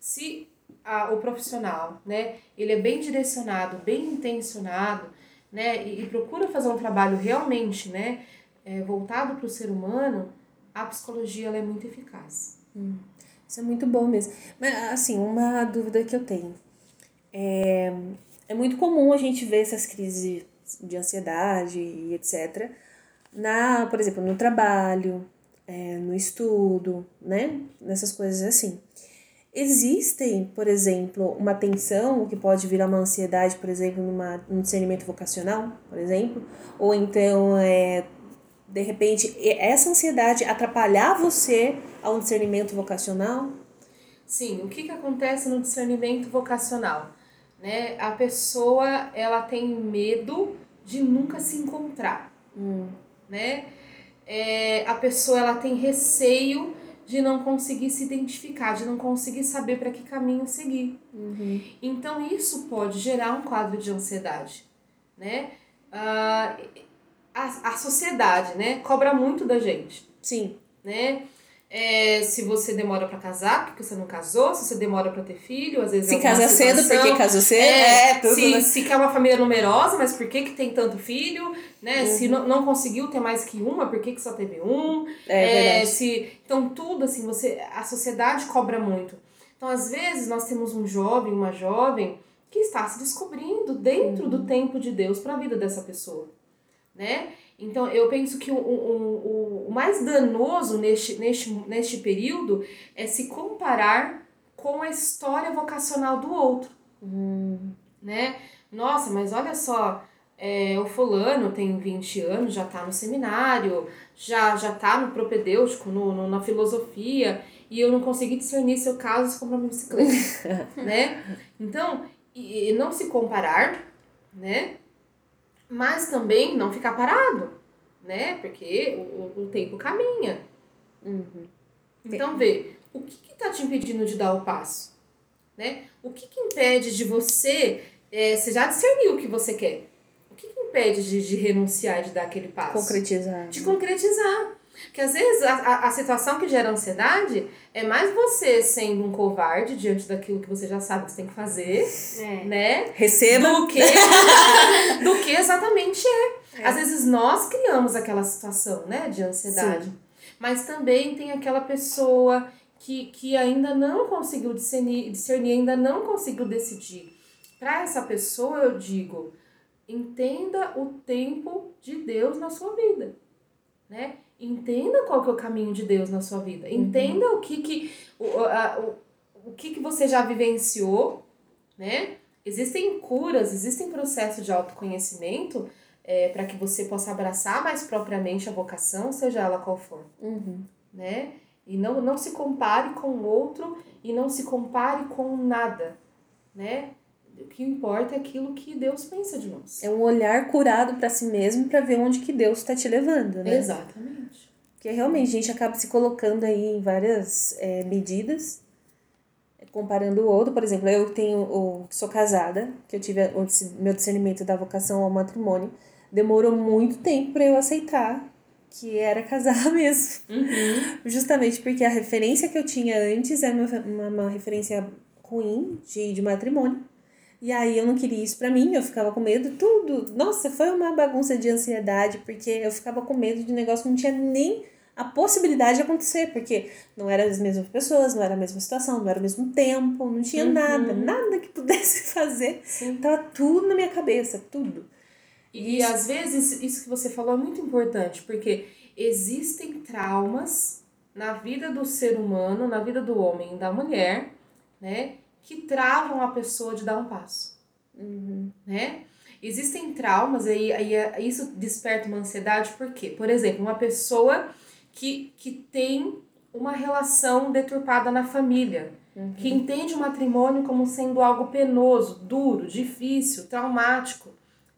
Se a, o profissional, né, ele é bem direcionado, bem intencionado, né, e, e procura fazer um trabalho realmente, né, é, voltado para o ser humano, a psicologia ela é muito eficaz. Isso é muito bom mesmo. Mas, assim, uma dúvida que eu tenho. É, é muito comum a gente ver essas crises de ansiedade e etc. Na, por exemplo, no trabalho, é, no estudo, né? Nessas coisas assim. Existem, por exemplo, uma tensão que pode virar uma ansiedade, por exemplo, numa, num discernimento vocacional, por exemplo? Ou então, é, de repente, essa ansiedade atrapalhar você a um discernimento vocacional? Sim, o que, que acontece no discernimento vocacional? Né? A pessoa ela tem medo de nunca se encontrar. Né? É, a pessoa ela tem receio de não conseguir se identificar, de não conseguir saber para que caminho seguir. Então isso pode gerar um quadro de ansiedade. Né? Ah, a, a sociedade né, cobra muito da gente Sim. né? É, se você demora pra casar, porque você não casou, se você demora pra ter filho, às vezes Se é casa cedo situação. porque casou cedo, É, é, tudo, se, né? se quer uma família numerosa, mas por que, que tem tanto filho? Né? Se Uhum. não, não conseguiu ter mais que uma, por que, que só teve um? É, verdade. se, então, tudo assim, você, a sociedade cobra muito. Então, às vezes, nós temos um jovem, uma jovem, que está se descobrindo dentro Uhum. do tempo de Deus para a vida dessa pessoa. Né? Então, eu penso que o, o, o, o mais danoso neste, neste, neste período é se comparar com a história vocacional do outro. Né? Nossa, mas olha só, é, o fulano tem 20 anos, já tá no seminário, já, já tá no propedêutico, no, no, na filosofia, e eu não consegui discernir seu caso se comprou uma bicicleta. *laughs* né? Então, e, e não se comparar, né? Mas também não ficar parado. né? Porque o, o tempo caminha. Uhum. Então, vê, o que que tá te impedindo de dar o passo? Né? O que que impede de você, é, você já discerniu o que você quer, o que que impede de, de renunciar, de dar aquele passo? Concretizar. de concretizar. Porque às vezes a, a, a situação que gera ansiedade é mais você sendo um covarde diante daquilo que você já sabe que você tem que fazer, É. né? Receba. Do que, *laughs* do que exatamente é. Às vezes nós criamos aquela situação, né, de ansiedade. Mas também tem aquela pessoa que, que ainda não conseguiu discernir, discernir, ainda não conseguiu decidir. Para essa pessoa, eu digo, entenda o tempo de Deus na sua vida, né? Entenda qual que é o caminho de Deus na sua vida. Entenda o que que o, a, o, o que que você já vivenciou, né? Existem curas, existem processos de autoconhecimento é, para que você possa abraçar mais propriamente a vocação, seja ela qual for Uhum. né? E não, não se compare com o outro e não se compare com nada, né? O que importa é aquilo que Deus pensa de nós. É um olhar curado para si mesmo para ver onde que Deus está te levando, né? Exatamente. Porque realmente a gente acaba se colocando aí em várias é, medidas, comparando o outro. Por exemplo, eu tenho, o, sou casada, que eu tive o meu discernimento da vocação ao matrimônio. Demorou muito tempo para eu aceitar que era casar *laughs* mesmo. Justamente porque a referência que eu tinha antes era uma, uma, uma referência ruim de, de matrimônio. E aí eu não queria isso pra mim, eu ficava com medo, tudo. Nossa, foi uma bagunça de ansiedade, porque eu ficava com medo de um negócio que não tinha nem a possibilidade de acontecer, porque não eram as mesmas pessoas, não era a mesma situação, não era o mesmo tempo, não tinha nada, nada que pudesse *laughs* fazer. Sim. Tava tudo na minha cabeça, tudo. E às vezes isso que você falou é muito importante, porque existem traumas na vida do ser humano, na vida do homem e da mulher, né, que travam a pessoa de dar um passo. né? Existem traumas, aí, aí isso desperta uma ansiedade, por quê? Por exemplo, uma pessoa que, que tem uma relação deturpada na família, que entende o matrimônio como sendo algo penoso, duro, difícil, traumático,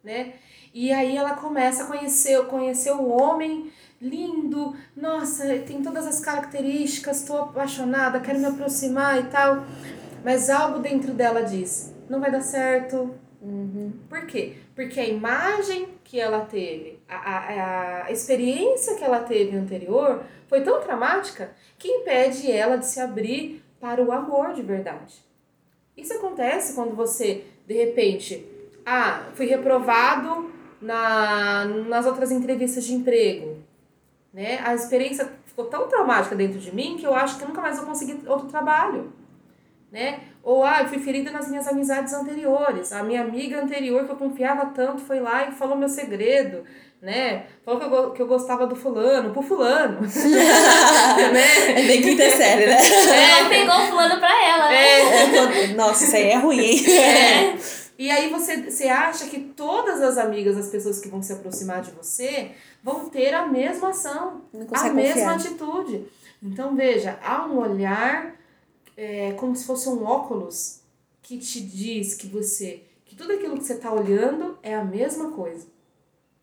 né? E aí ela começa a conhecer, conhecer o homem lindo, nossa, tem todas as características, estou apaixonada, quero me aproximar e tal. Mas algo dentro dela diz: não vai dar certo. Por quê? Porque a imagem que ela teve, a, a, a experiência que ela teve anterior foi tão traumática que impede ela de se abrir para o amor de verdade. Isso acontece quando você, de repente, ah, fui reprovado na, nas outras entrevistas de emprego. Né? A experiência ficou tão traumática dentro de mim que eu acho que eu nunca mais vou conseguir outro trabalho. Né? Ou, ah, eu fui ferida nas minhas amizades anteriores. A minha amiga anterior, que eu confiava tanto, foi lá e falou meu segredo, né? Falou que eu, que eu gostava do fulano, pro fulano. *laughs* né? É bem quinta série, né? Ela pegou o fulano pra ela, né? É, quando- Nossa, isso aí é ruim, hein? É. *laughs* E aí você, você acha que todas as amigas, as pessoas que vão se aproximar de você, vão ter a mesma ação, Não a consegue mesma confiar. atitude. Então, veja, há um olhar é, como se fosse um óculos que te diz que você, que tudo aquilo que você está olhando é a mesma coisa,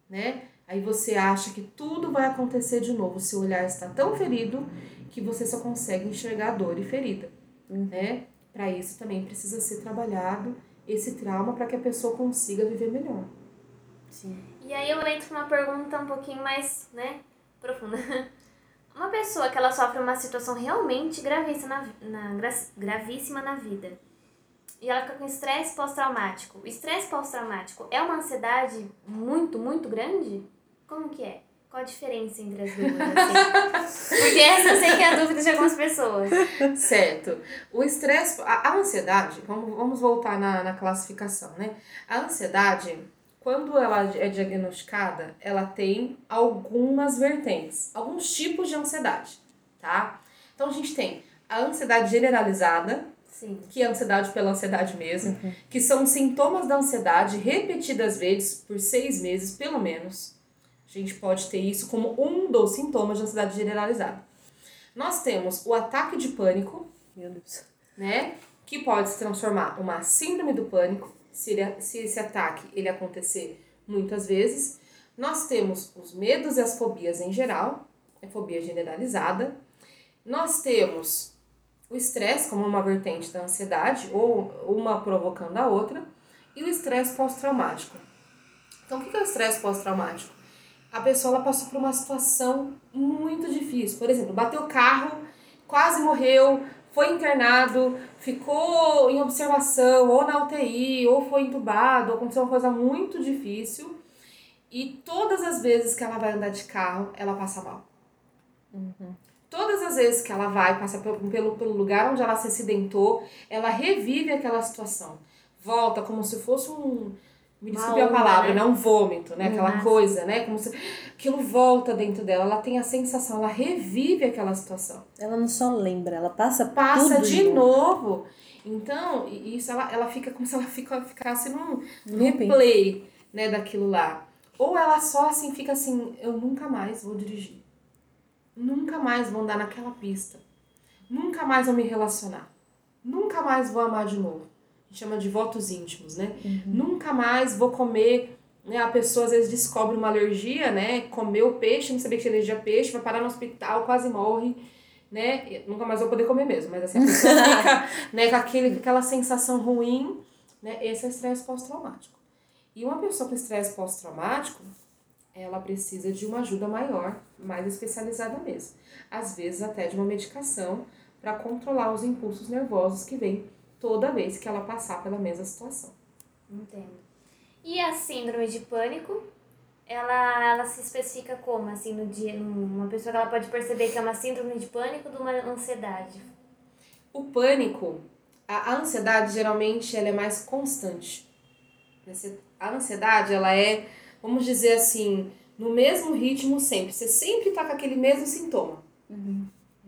né? Aí você acha que tudo vai acontecer de novo. O seu olhar está tão ferido que você só consegue enxergar dor e ferida, né? Para isso também precisa ser trabalhado esse trauma para que a pessoa consiga viver melhor. Sim. E aí eu entro numa pergunta um pouquinho mais, né, profunda. *laughs* Uma pessoa que ela sofre uma situação realmente gravíssima na, na, gra- gravíssima na vida e ela fica com estresse pós-traumático. O estresse pós-traumático é uma ansiedade muito, muito grande? Como que é? Qual a diferença entre as duas? assim? *laughs* Porque essa eu sei que é a dúvida de algumas pessoas. Certo. O estresse, a, a ansiedade, vamos, vamos voltar na, na classificação, né? A ansiedade, quando ela é diagnosticada, ela tem algumas vertentes, alguns tipos de ansiedade, tá? Então a gente tem a ansiedade generalizada, Sim. que é a ansiedade pela ansiedade mesmo, que são sintomas da ansiedade repetidas vezes por seis meses, pelo menos. A gente pode ter isso como um dos sintomas de ansiedade generalizada. Nós temos o ataque de pânico, Meu Deus. né? Que pode se transformar uma síndrome do pânico, se, ele, se esse ataque ele acontecer muitas vezes. Nós temos os medos e as fobias em geral, é fobia generalizada. Nós temos o estresse como uma vertente da ansiedade, ou uma provocando a outra, e o estresse pós-traumático. Então, o que é o estresse pós-traumático? A pessoa ela passou por uma situação muito difícil. Por exemplo, bateu o carro, quase morreu, foi internado, ficou em observação, ou na UTI, ou foi entubado, ou aconteceu uma coisa muito difícil. E todas as vezes que ela vai andar de carro, ela passa mal. Uhum. Todas as vezes que ela vai, passa pelo, pelo lugar onde ela se acidentou, ela revive aquela situação. Volta como se fosse um. Me desculpe a palavra, né? não um vômito, né? Aquela Nossa. coisa, né? Como se aquilo volta dentro dela. Ela tem a sensação, ela revive aquela situação. Ela não só lembra, ela passa Passa tudo de novo. novo. Então, isso ela, ela fica como se ela fica, ficasse num replay, né, daquilo lá. Ou ela só assim fica assim, eu nunca mais vou dirigir nunca mais vou andar naquela pista. Nunca mais vou me relacionar. Nunca mais vou amar de novo. Gente chama de votos íntimos, né? Uhum. Nunca mais vou comer. Né? A pessoa às vezes descobre uma alergia, né? Comeu peixe, não sabia que tinha alergia a peixe, vai parar no hospital, quase morre. Né? Nunca mais vou poder comer mesmo, mas assim, a pessoa *laughs* fica né, com aquele, aquela sensação ruim, né? Esse é o estresse pós-traumático. E uma pessoa com estresse pós-traumático, ela precisa de uma ajuda maior, mais especializada mesmo. Às vezes até de uma medicação para controlar os impulsos nervosos que vêm toda vez que ela passar pela mesma situação. Entendo. E a síndrome de pânico, ela, ela se especifica como, assim, no dia, uma pessoa que ela pode perceber que é uma síndrome de pânico de uma ansiedade? O pânico, a, a ansiedade geralmente ela é mais constante. A ansiedade, ela é vamos dizer assim, no mesmo ritmo sempre. Você sempre tá com aquele mesmo sintoma. Uhum.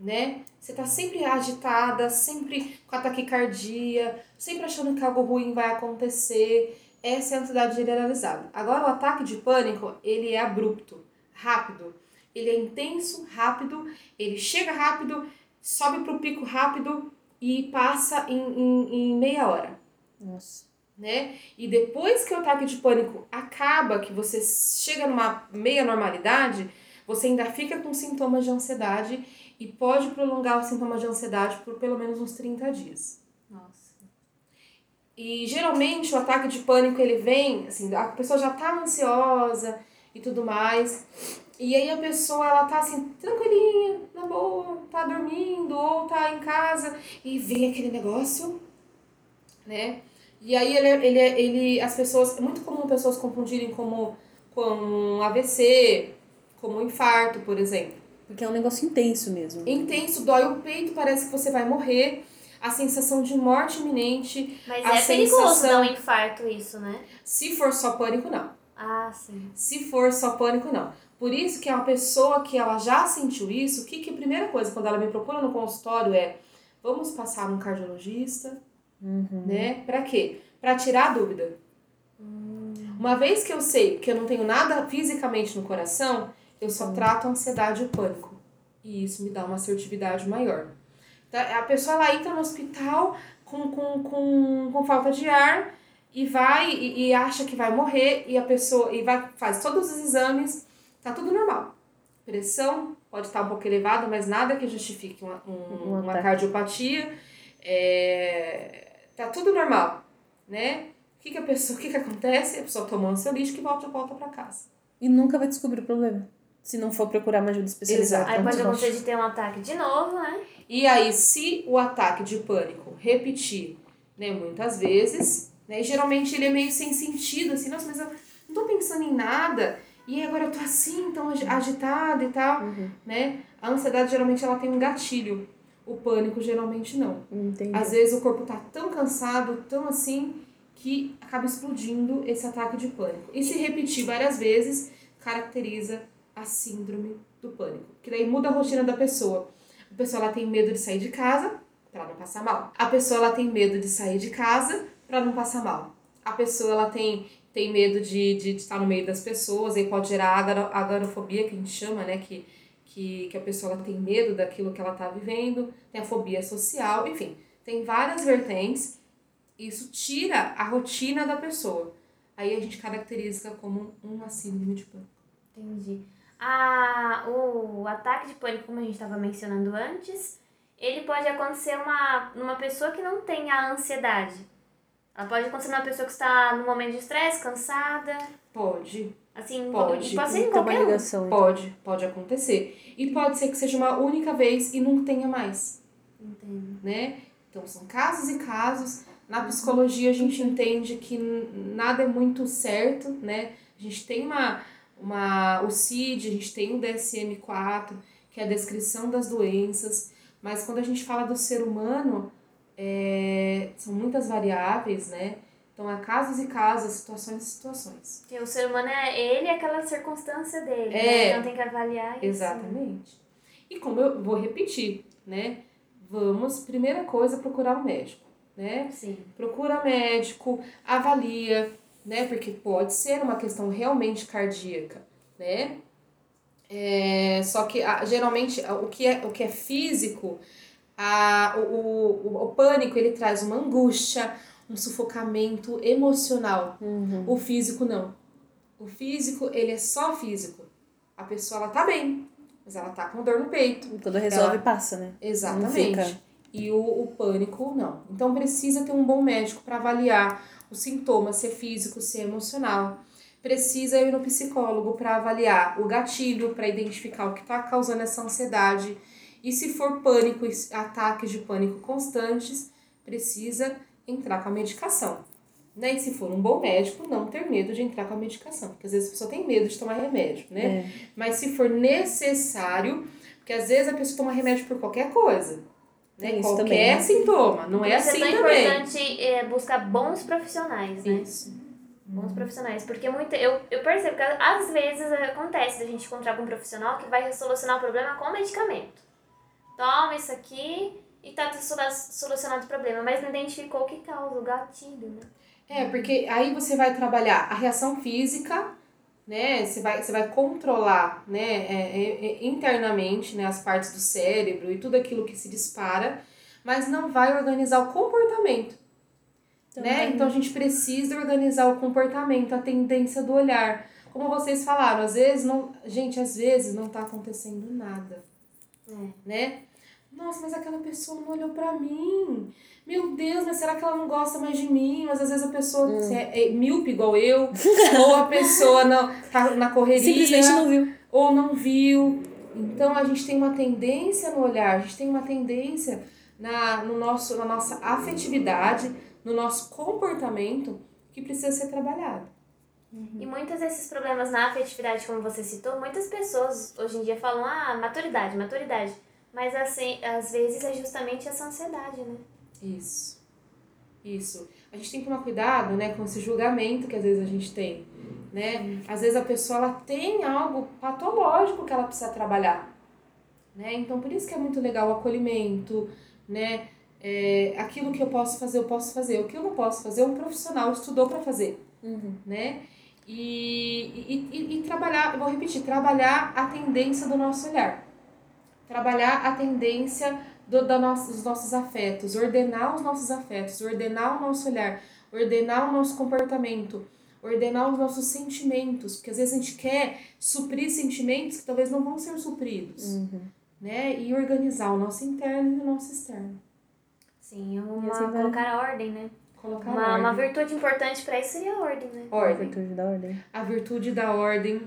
Né? Você tá sempre agitada, sempre com a taquicardia, sempre achando que algo ruim vai acontecer. Essa é a ansiedade generalizada. Agora, o ataque de pânico, ele é abrupto, rápido. Ele é intenso, rápido, ele chega rápido, sobe pro pico rápido e passa em, em, em meia hora. Nossa né? E depois que o ataque de pânico acaba, que você chega numa meia normalidade, você ainda fica com sintomas de ansiedade e pode prolongar os sintomas de ansiedade por pelo menos uns 30 dias. Nossa. E geralmente o ataque de pânico ele vem, assim, a pessoa já tá ansiosa e tudo mais. E aí a pessoa ela tá assim, tranquilinha, na boa, tá dormindo ou tá em casa e vem aquele negócio, né? E aí ele, ele, ele as pessoas, é muito comum pessoas confundirem como com AVC, como um infarto, por exemplo. Porque é um negócio intenso mesmo. Intenso, dói o peito, parece que você vai morrer. A sensação de morte iminente. Mas é sensação... perigoso dar um infarto isso, né? Se for só pânico, não. Ah, sim. Se for só pânico, não. Por isso que é uma pessoa que ela já sentiu isso, o que, que a primeira coisa quando ela me procura no consultório é vamos passar um cardiologista, Uhum. Né? Para quê? Para tirar a dúvida. Uhum. Uma vez que eu sei que eu não tenho nada fisicamente no coração, eu só uhum. trato a ansiedade e o pânico. E isso me dá uma assertividade maior. Tá? A pessoa ela entra no hospital com, com, com, com falta de ar e vai e, e acha que vai morrer e a pessoa e vai faz todos os exames, tá tudo normal. Pressão pode estar um pouco elevada, mas nada que justifique uma, um, uma cardiopatia. É, tá tudo normal, né? O que, que a pessoa, o que, que acontece? A pessoa toma seu lixo que volta, volta para casa. E nunca vai descobrir o problema. Se não for procurar uma ajuda especializada. Aí pode acontecer de ter um ataque de novo, né? E aí, se o ataque de pânico repetir, né, muitas vezes, né, geralmente ele é meio sem sentido, assim, nossa, mas eu não tô pensando em nada, e agora eu tô assim, tão agitada e tal, uhum. né? A ansiedade geralmente ela tem um gatilho. O pânico geralmente não. Entendi. Às vezes o corpo tá tão cansado, tão assim, que acaba explodindo esse ataque de pânico. E se repetir várias vezes, caracteriza a síndrome do pânico. Que daí muda a rotina da pessoa. A pessoa ela tem medo de sair de casa para não passar mal. A pessoa ela tem medo de sair de casa para não passar mal. A pessoa ela tem, tem medo de, de estar no meio das pessoas, e pode gerar agorafobia, que a gente chama, né? Que que, que a pessoa tem medo daquilo que ela está vivendo, tem a fobia social, enfim, tem várias vertentes. Isso tira a rotina da pessoa. Aí a gente caracteriza como uma síndrome de pânico. Entendi. A, o ataque de pânico, como a gente estava mencionando antes, ele pode acontecer uma, numa pessoa que não tem a ansiedade. Ela pode acontecer numa pessoa que está no momento de estresse, cansada. Pode. Assim, Pode. pode ser em uma qualquer um. ligação. então. Pode, pode acontecer. E pode ser que seja uma única vez e não tenha mais, Entendo. né? Então são casos e casos. Na psicologia a gente entende que nada é muito certo, né? A gente tem uma, uma o CID, a gente tem o DSM-4, que é a descrição das doenças, mas quando a gente fala do ser humano, é, são muitas variáveis, né? Então é casos e casos, situações e situações. Porque o ser humano é ele e aquela circunstância dele. É. né? Então tem que avaliar isso. Exatamente. E como eu vou repetir, né? Vamos, primeira coisa, procurar um médico, né? Sim. Procura médico, avalia, né? Porque pode ser uma questão realmente cardíaca, né? É, só que ah, geralmente ah, o que é, o que é físico, a, o, o, o pânico ele traz uma angústia, um sufocamento emocional. Uhum. O físico não. O físico, ele é só físico. A pessoa, ela tá bem, mas ela tá com dor no peito. Quando resolve, Ela- passa, né? Exatamente. E o, o pânico, não. Então precisa ter um bom médico para avaliar os sintomas, se é físico, se é emocional. Precisa ir no psicólogo para avaliar o gatilho, para identificar o que está causando essa ansiedade. E se for pânico, ataques de pânico constantes, precisa entrar com a medicação. Né? E se for um bom médico, não ter medo de entrar com a medicação. Porque às vezes a pessoa tem medo de tomar remédio, né? É. Mas se for necessário, porque às vezes a pessoa toma remédio por qualquer coisa. Né? Isso Qualquer também, né? sintoma. Não é Por isso assim é tão também. importante é, buscar bons profissionais, né? Isso. Bons profissionais. Porque muita, eu, eu percebo que às vezes acontece da gente encontrar com um profissional que vai solucionar o problema com medicamento. Toma isso aqui e tá solu- solucionado o problema, mas não identificou o que causa, o gatilho, né? É, porque aí você vai trabalhar a reação física, né? Você vai, você vai controlar, né, é, é, é, internamente, né, as partes do cérebro e tudo aquilo que se dispara, mas não vai organizar o comportamento. né? Então a gente precisa organizar o comportamento, a tendência do olhar. Como vocês falaram, às vezes não. Gente, às vezes não tá acontecendo nada. É. Né? Nossa, mas aquela pessoa não olhou pra mim. Meu Deus, mas será que ela não gosta mais de mim? Mas às vezes a pessoa se é, é míope igual eu, *laughs* ou a pessoa não, tá na correria Simplesmente não viu. ou não viu. Então a gente tem uma tendência no olhar, a gente tem uma tendência na, no nosso, na nossa afetividade, no nosso comportamento que precisa ser trabalhado. E muitos desses problemas na afetividade, como você citou, muitas pessoas hoje em dia falam, ah, maturidade, maturidade. Mas assim, às vezes é justamente essa ansiedade, né? Isso. Isso. A gente tem que tomar cuidado, né, com esse julgamento que às vezes a gente tem, né? Às vezes a pessoa ela tem algo patológico que ela precisa trabalhar, né? Então por isso que é muito legal o acolhimento, né? É, aquilo que eu posso fazer, eu posso fazer. O que eu não posso fazer, um profissional estudou para fazer, Uhum. né? E, e, e, e trabalhar, eu vou repetir, trabalhar a tendência do nosso olhar. Trabalhar a tendência do, da nossa, dos nossos afetos, ordenar os nossos afetos, ordenar o nosso olhar, ordenar o nosso comportamento, ordenar os nossos sentimentos, porque às vezes a gente quer suprir sentimentos que talvez não vão ser supridos, Uhum. né? E organizar o nosso interno e o nosso externo. Sim, E uma, assim colocar a ordem, né? Colocar Uma, ordem. uma virtude importante pra isso seria a ordem, né? ordem. Virtude da ordem. A virtude da ordem,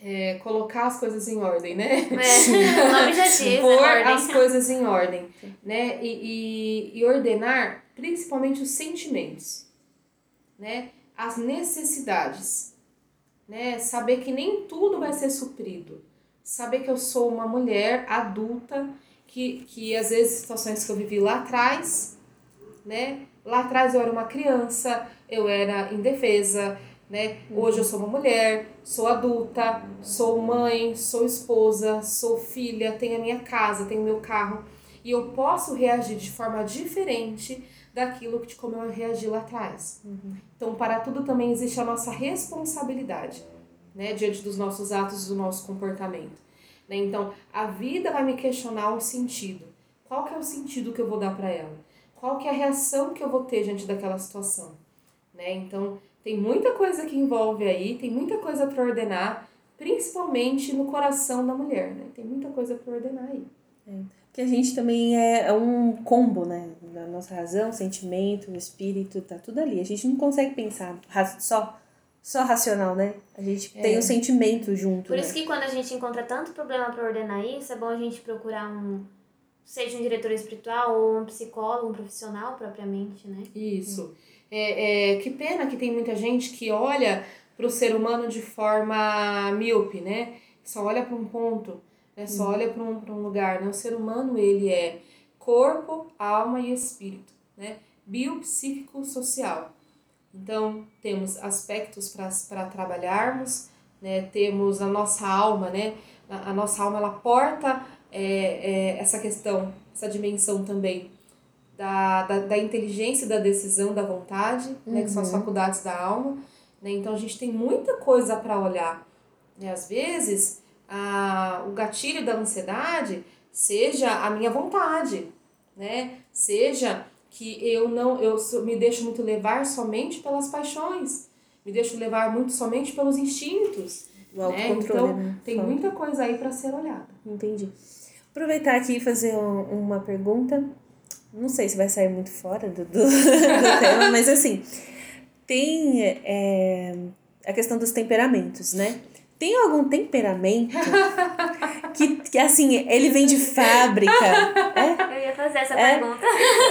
é, colocar as coisas em ordem, né? É, *laughs* o nome já diz, pôr né? as coisas em ordem, né? E, e, e ordenar principalmente os sentimentos, né? As necessidades, né? Saber que nem tudo vai ser suprido. Saber que eu sou uma mulher adulta, que, que às vezes situações que eu vivi lá atrás, né? Lá atrás eu era uma criança, eu era indefesa, né? Hoje eu sou uma mulher, sou adulta, sou mãe, sou esposa, sou filha, tenho a minha casa, tenho meu carro e eu posso reagir de forma diferente daquilo que como eu reagi lá atrás. Então, para tudo também existe a nossa responsabilidade, né, diante dos nossos atos e do nosso comportamento. Né? Então, a vida vai me questionar o sentido. Qual que é o sentido que eu vou dar para ela? Qual que é a reação que eu vou ter diante daquela situação? Né? Então, tem muita coisa que envolve aí, tem muita coisa para ordenar, principalmente no coração da mulher, né? Tem muita coisa para ordenar aí. É. Que a gente também é, é um combo, né? Da nossa razão, sentimento, espírito, tá tudo ali. A gente não consegue pensar só só racional, né? A gente é. tem o um sentimento junto. Por né? isso que quando a gente encontra tanto problema para ordenar isso, é bom a gente procurar um seja um diretor espiritual ou um psicólogo, um profissional propriamente, né? Isso. É, é, que pena que tem muita gente que olha para o ser humano de forma míope, né? Só olha para um ponto, né? Só hum. olha para um, um lugar, né? O ser humano, ele é corpo, alma e espírito, né? Biopsíquico social. Então, temos aspectos para trabalharmos, né? Temos a nossa alma, né? A, a nossa alma, ela porta é, é, essa questão, essa dimensão também da, da, da inteligência, da decisão, da vontade, uhum. né? Que são as uhum. faculdades da alma né? Então a gente tem muita coisa para olhar. Né? Às vezes, a, o gatilho da ansiedade seja a minha vontade, né? seja que eu não eu me deixo muito levar somente pelas paixões, me deixo levar muito somente pelos instintos. O né? Então, né? tem muita coisa aí para ser olhada. Entendi. Aproveitar aqui e fazer um, uma pergunta. Não sei se vai sair muito fora do, do, *laughs* do tema, mas assim, tem é, a questão dos temperamentos, né? Tem algum temperamento que, que assim, ele vem de fábrica? É? Eu ia fazer essa é? pergunta.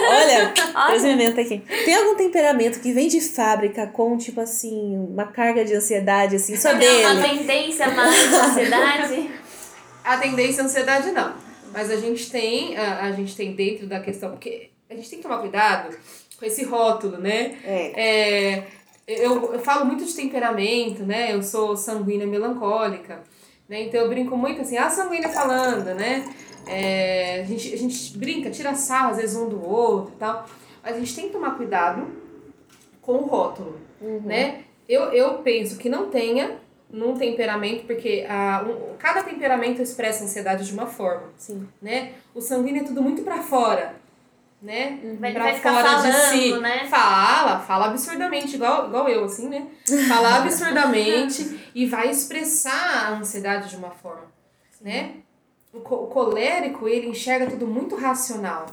Olha, presumimento aqui. Tem algum temperamento que vem de fábrica com, tipo assim, uma carga de ansiedade, assim, só Tem dele? Uma tendência mais de ansiedade? A tendência à ansiedade, não. Mas a gente tem, a, a gente tem dentro da questão, porque a gente tem que tomar cuidado com esse rótulo, né? É. é eu, eu falo muito de temperamento, né? Eu sou sanguínea melancólica, né? Então eu brinco muito assim, a sanguínea falando, né? É, a, gente, a gente brinca, tira sarro às vezes um do outro e tal, mas a gente tem que tomar cuidado com o rótulo, uhum. né? Eu, eu penso que não tenha num temperamento, porque a, um, cada temperamento expressa ansiedade de uma forma, Sim. né? O sanguíneo é tudo muito para fora, né? Vai, pra vai fora falando, de si. Né? Fala, fala absurdamente, igual, igual eu, assim, né? Fala absurdamente e vai expressar a ansiedade de uma forma, né? O, o colérico, ele enxerga tudo muito racional.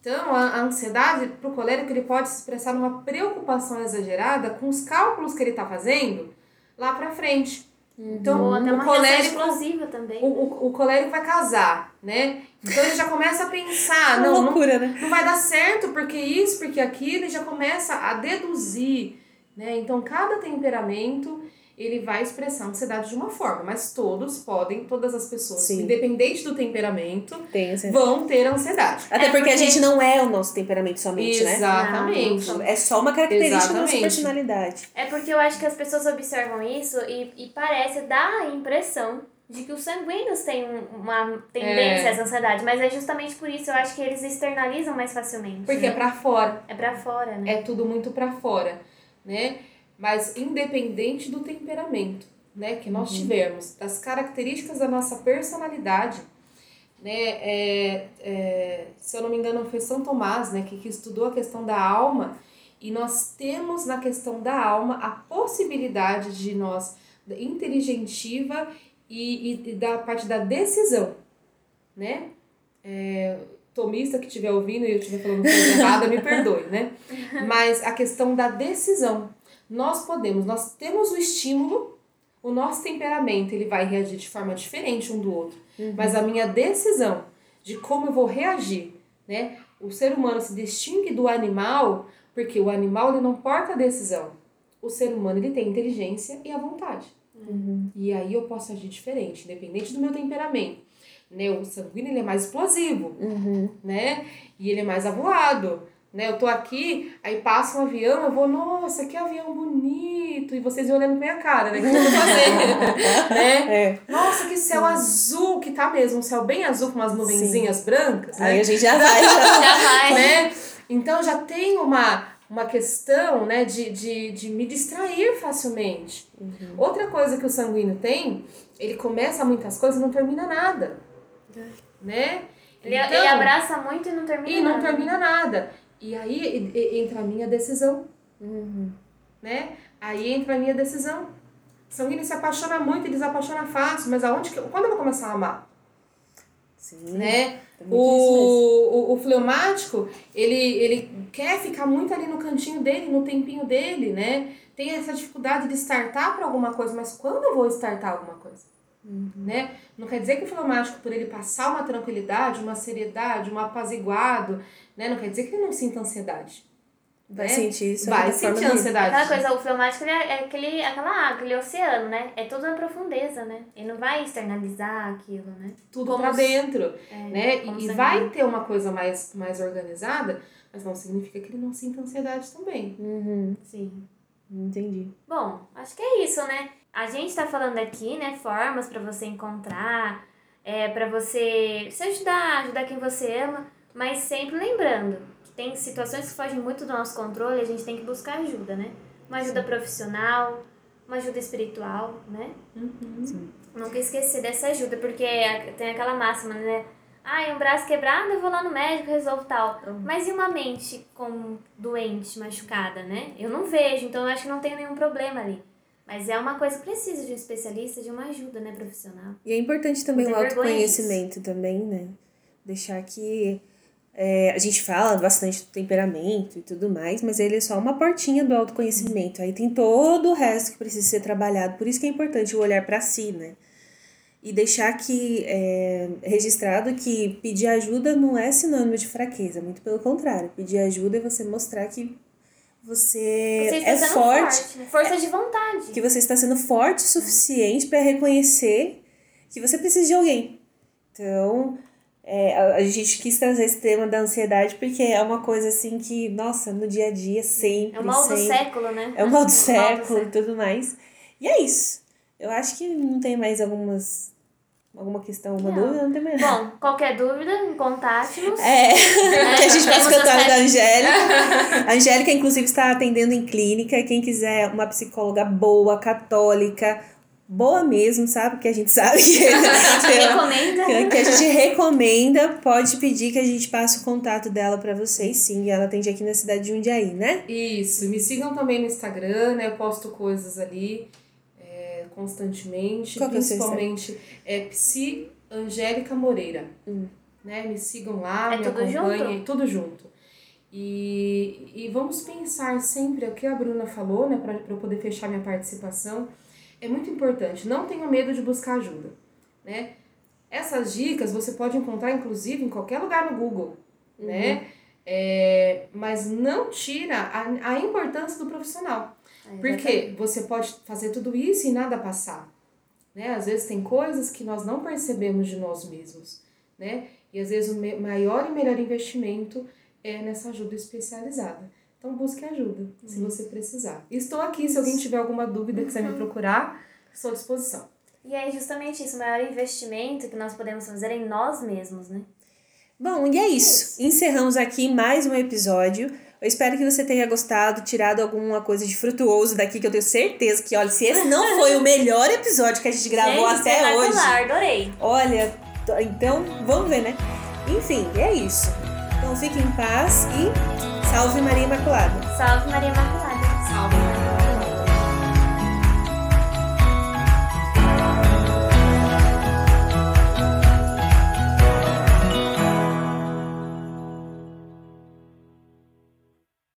Então, a, a ansiedade, para o colérico, ele pode se expressar numa preocupação exagerada com os cálculos que ele está fazendo lá para frente. Então, Ou até uma o colérico, explosiva também. O, o, o colérico vai casar, né? Então ele já começa a pensar, *laughs* não, loucura, não, né? não vai dar certo porque isso, porque aquilo, ele já começa a deduzir, né? Então cada temperamento ele vai expressar a ansiedade de uma forma, mas todos podem, todas as pessoas, Sim. independente do temperamento, vão ter ansiedade. Até é porque, porque, a gente não é o nosso temperamento somente, Exatamente. né? Exatamente. É só uma característica Exatamente. da nossa personalidade. É porque eu acho que as pessoas observam isso e, e parece dar a impressão de que os sanguíneos têm uma tendência é. a essa ansiedade, mas é justamente por isso eu acho que eles externalizam mais facilmente. Porque né? é para fora. É para fora, né? É tudo muito para fora, né? Mas independente do temperamento, né, que nós uhum. tivermos, das características da nossa personalidade, né, é, é, se eu não me engano foi São Tomás, né, que, que estudou a questão da alma, e nós temos na questão da alma a possibilidade de nós, inteligentiva e, e, e da parte da decisão, né? É, tomista que estiver ouvindo e eu estiver falando coisa *laughs* errada, me perdoe, né? Mas a questão da decisão. Nós podemos, nós temos o estímulo, o nosso temperamento, ele vai reagir de forma diferente um do outro. Uhum. Mas a minha decisão de como eu vou reagir, né? O ser humano se distingue do animal porque o animal ele não porta a decisão. O ser humano ele tem inteligência e a vontade. Uhum. E aí eu posso agir diferente, independente do meu temperamento. Né? O sanguíneo ele é mais explosivo, uhum. né? E ele é mais avoado. Né? Eu tô aqui, aí passa um avião, eu vou, nossa, que avião bonito. E vocês olhando pra minha cara, né? O que eu tô fazendo? *laughs* né? É. Nossa, que céu azul que tá mesmo. Um céu bem azul com umas nuvenzinhas Sim. brancas. Né? Aí a gente já *laughs* vai, já, já vai. Né? Então já tem uma uma questão né, de, de, de me distrair facilmente. Uhum. Outra coisa que o sanguíneo tem, ele começa muitas coisas e não termina nada. É. Né? Ele, então, ele abraça muito e não termina e nada. não termina nada. E aí entra a minha decisão. Uhum. Né? Aí entra a minha decisão. Sanguíneo se apaixona muito e desapaixona fácil, mas aonde que, quando eu vou começar a amar? Sim. Né? O, o, o fleumático, ele, ele quer ficar muito ali no cantinho dele, no tempinho dele, né? Tem essa dificuldade de startar para alguma coisa, mas quando eu vou startar alguma coisa? Né? Não quer dizer que o fleumático, por ele passar uma tranquilidade, uma seriedade, um apaziguado, né? Não quer dizer que ele não sinta ansiedade. Vai né? sentir isso Vai sentir ansiedade. Aquela coisa, o fleumático ele é, é aquele, aquela água, aquele oceano, né? É tudo na profundeza, né? Ele não vai externalizar aquilo, né? tudo Como pra dentro, É, né? E, e vai ter uma coisa mais, mais organizada, mas não significa que ele não sinta ansiedade também. Uhum, Sim. entendi. Bom, acho que é isso, né? A gente tá falando aqui, né, formas pra você encontrar, é, para você se ajudar, ajudar quem você ama, mas sempre lembrando que tem situações que fogem muito do nosso controle, a gente tem que buscar ajuda, né? Uma ajuda profissional, uma ajuda espiritual, né? Nunca esquecer dessa ajuda, porque tem aquela máxima, né? Ai, um braço quebrado, eu vou lá no médico, resolvo tal. Mas e uma mente com doente, machucada, né? Eu não vejo, então eu acho que não tem nenhum problema ali. Mas é uma coisa que precisa de um especialista, de uma ajuda, né, profissional. E é importante também o autoconhecimento também, né? Deixar que é, a gente fala bastante do temperamento e tudo mais, mas ele é só uma portinha do autoconhecimento. Aí tem todo o resto que precisa ser trabalhado. Por isso que é importante o olhar para si, né? E deixar que é, registrado que pedir ajuda não é sinônimo de fraqueza, muito pelo contrário. Pedir ajuda é você mostrar que você, Você é sendo forte, né? Força de vontade. que você está sendo forte o suficiente para reconhecer que você precisa de alguém. Então, é, a, a gente quis trazer esse tema da ansiedade porque é uma coisa assim que, nossa, no dia a dia, sempre. É o mal do sempre, século, né? É o mal do *laughs* do século e tudo mais. E é isso. Eu acho que não tem mais algumas. Alguma questão, alguma Não. dúvida? Não tem mais. Bom, qualquer dúvida, contate-nos. É, que *laughs* a gente passa cantando acesso- da Angélica. *laughs* A Angélica, inclusive, está atendendo em clínica. Quem quiser uma psicóloga boa, católica, boa mesmo, sabe? Que a gente sabe que, *laughs* Recomenda. que a gente recomenda, pode pedir que a gente passe o contato dela para vocês, sim. E ela atende aqui na cidade de Jundiaí, né? Isso, me sigam também no Instagram, né? Eu posto coisas ali é, constantemente, Qual é principalmente é Psi Angélica Moreira. Né? Me sigam lá, É me tudo acompanhem, tudo junto. E, e vamos pensar sempre, é o que a Bruna falou, né, para eu poder fechar minha participação, é muito importante, não tenha medo de buscar ajuda, né? Essas dicas você pode encontrar, inclusive, em qualquer lugar no Google, né? É, mas não tira a, a importância do profissional. Porque você pode fazer tudo isso e nada passar. Né? Às vezes tem coisas que nós não percebemos de nós mesmos. Né? E às vezes o maior e melhor investimento é nessa ajuda especializada. Então busque ajuda, se você precisar. Estou aqui, se alguém tiver alguma dúvida, quiser me procurar, estou à disposição. E é justamente isso, o maior investimento que nós podemos fazer é em nós mesmos, né? Bom, e é isso. Encerramos aqui mais um episódio. Eu espero que você tenha gostado, tirado alguma coisa de frutuoso daqui, que eu tenho certeza que, olha, se esse não *laughs* foi o melhor episódio que a gente gravou Gente, até hoje. adorei. Olha, então vamos ver, né? Enfim, é isso. Então fique em paz e salve Maria Imaculada. Salve Maria Imaculada.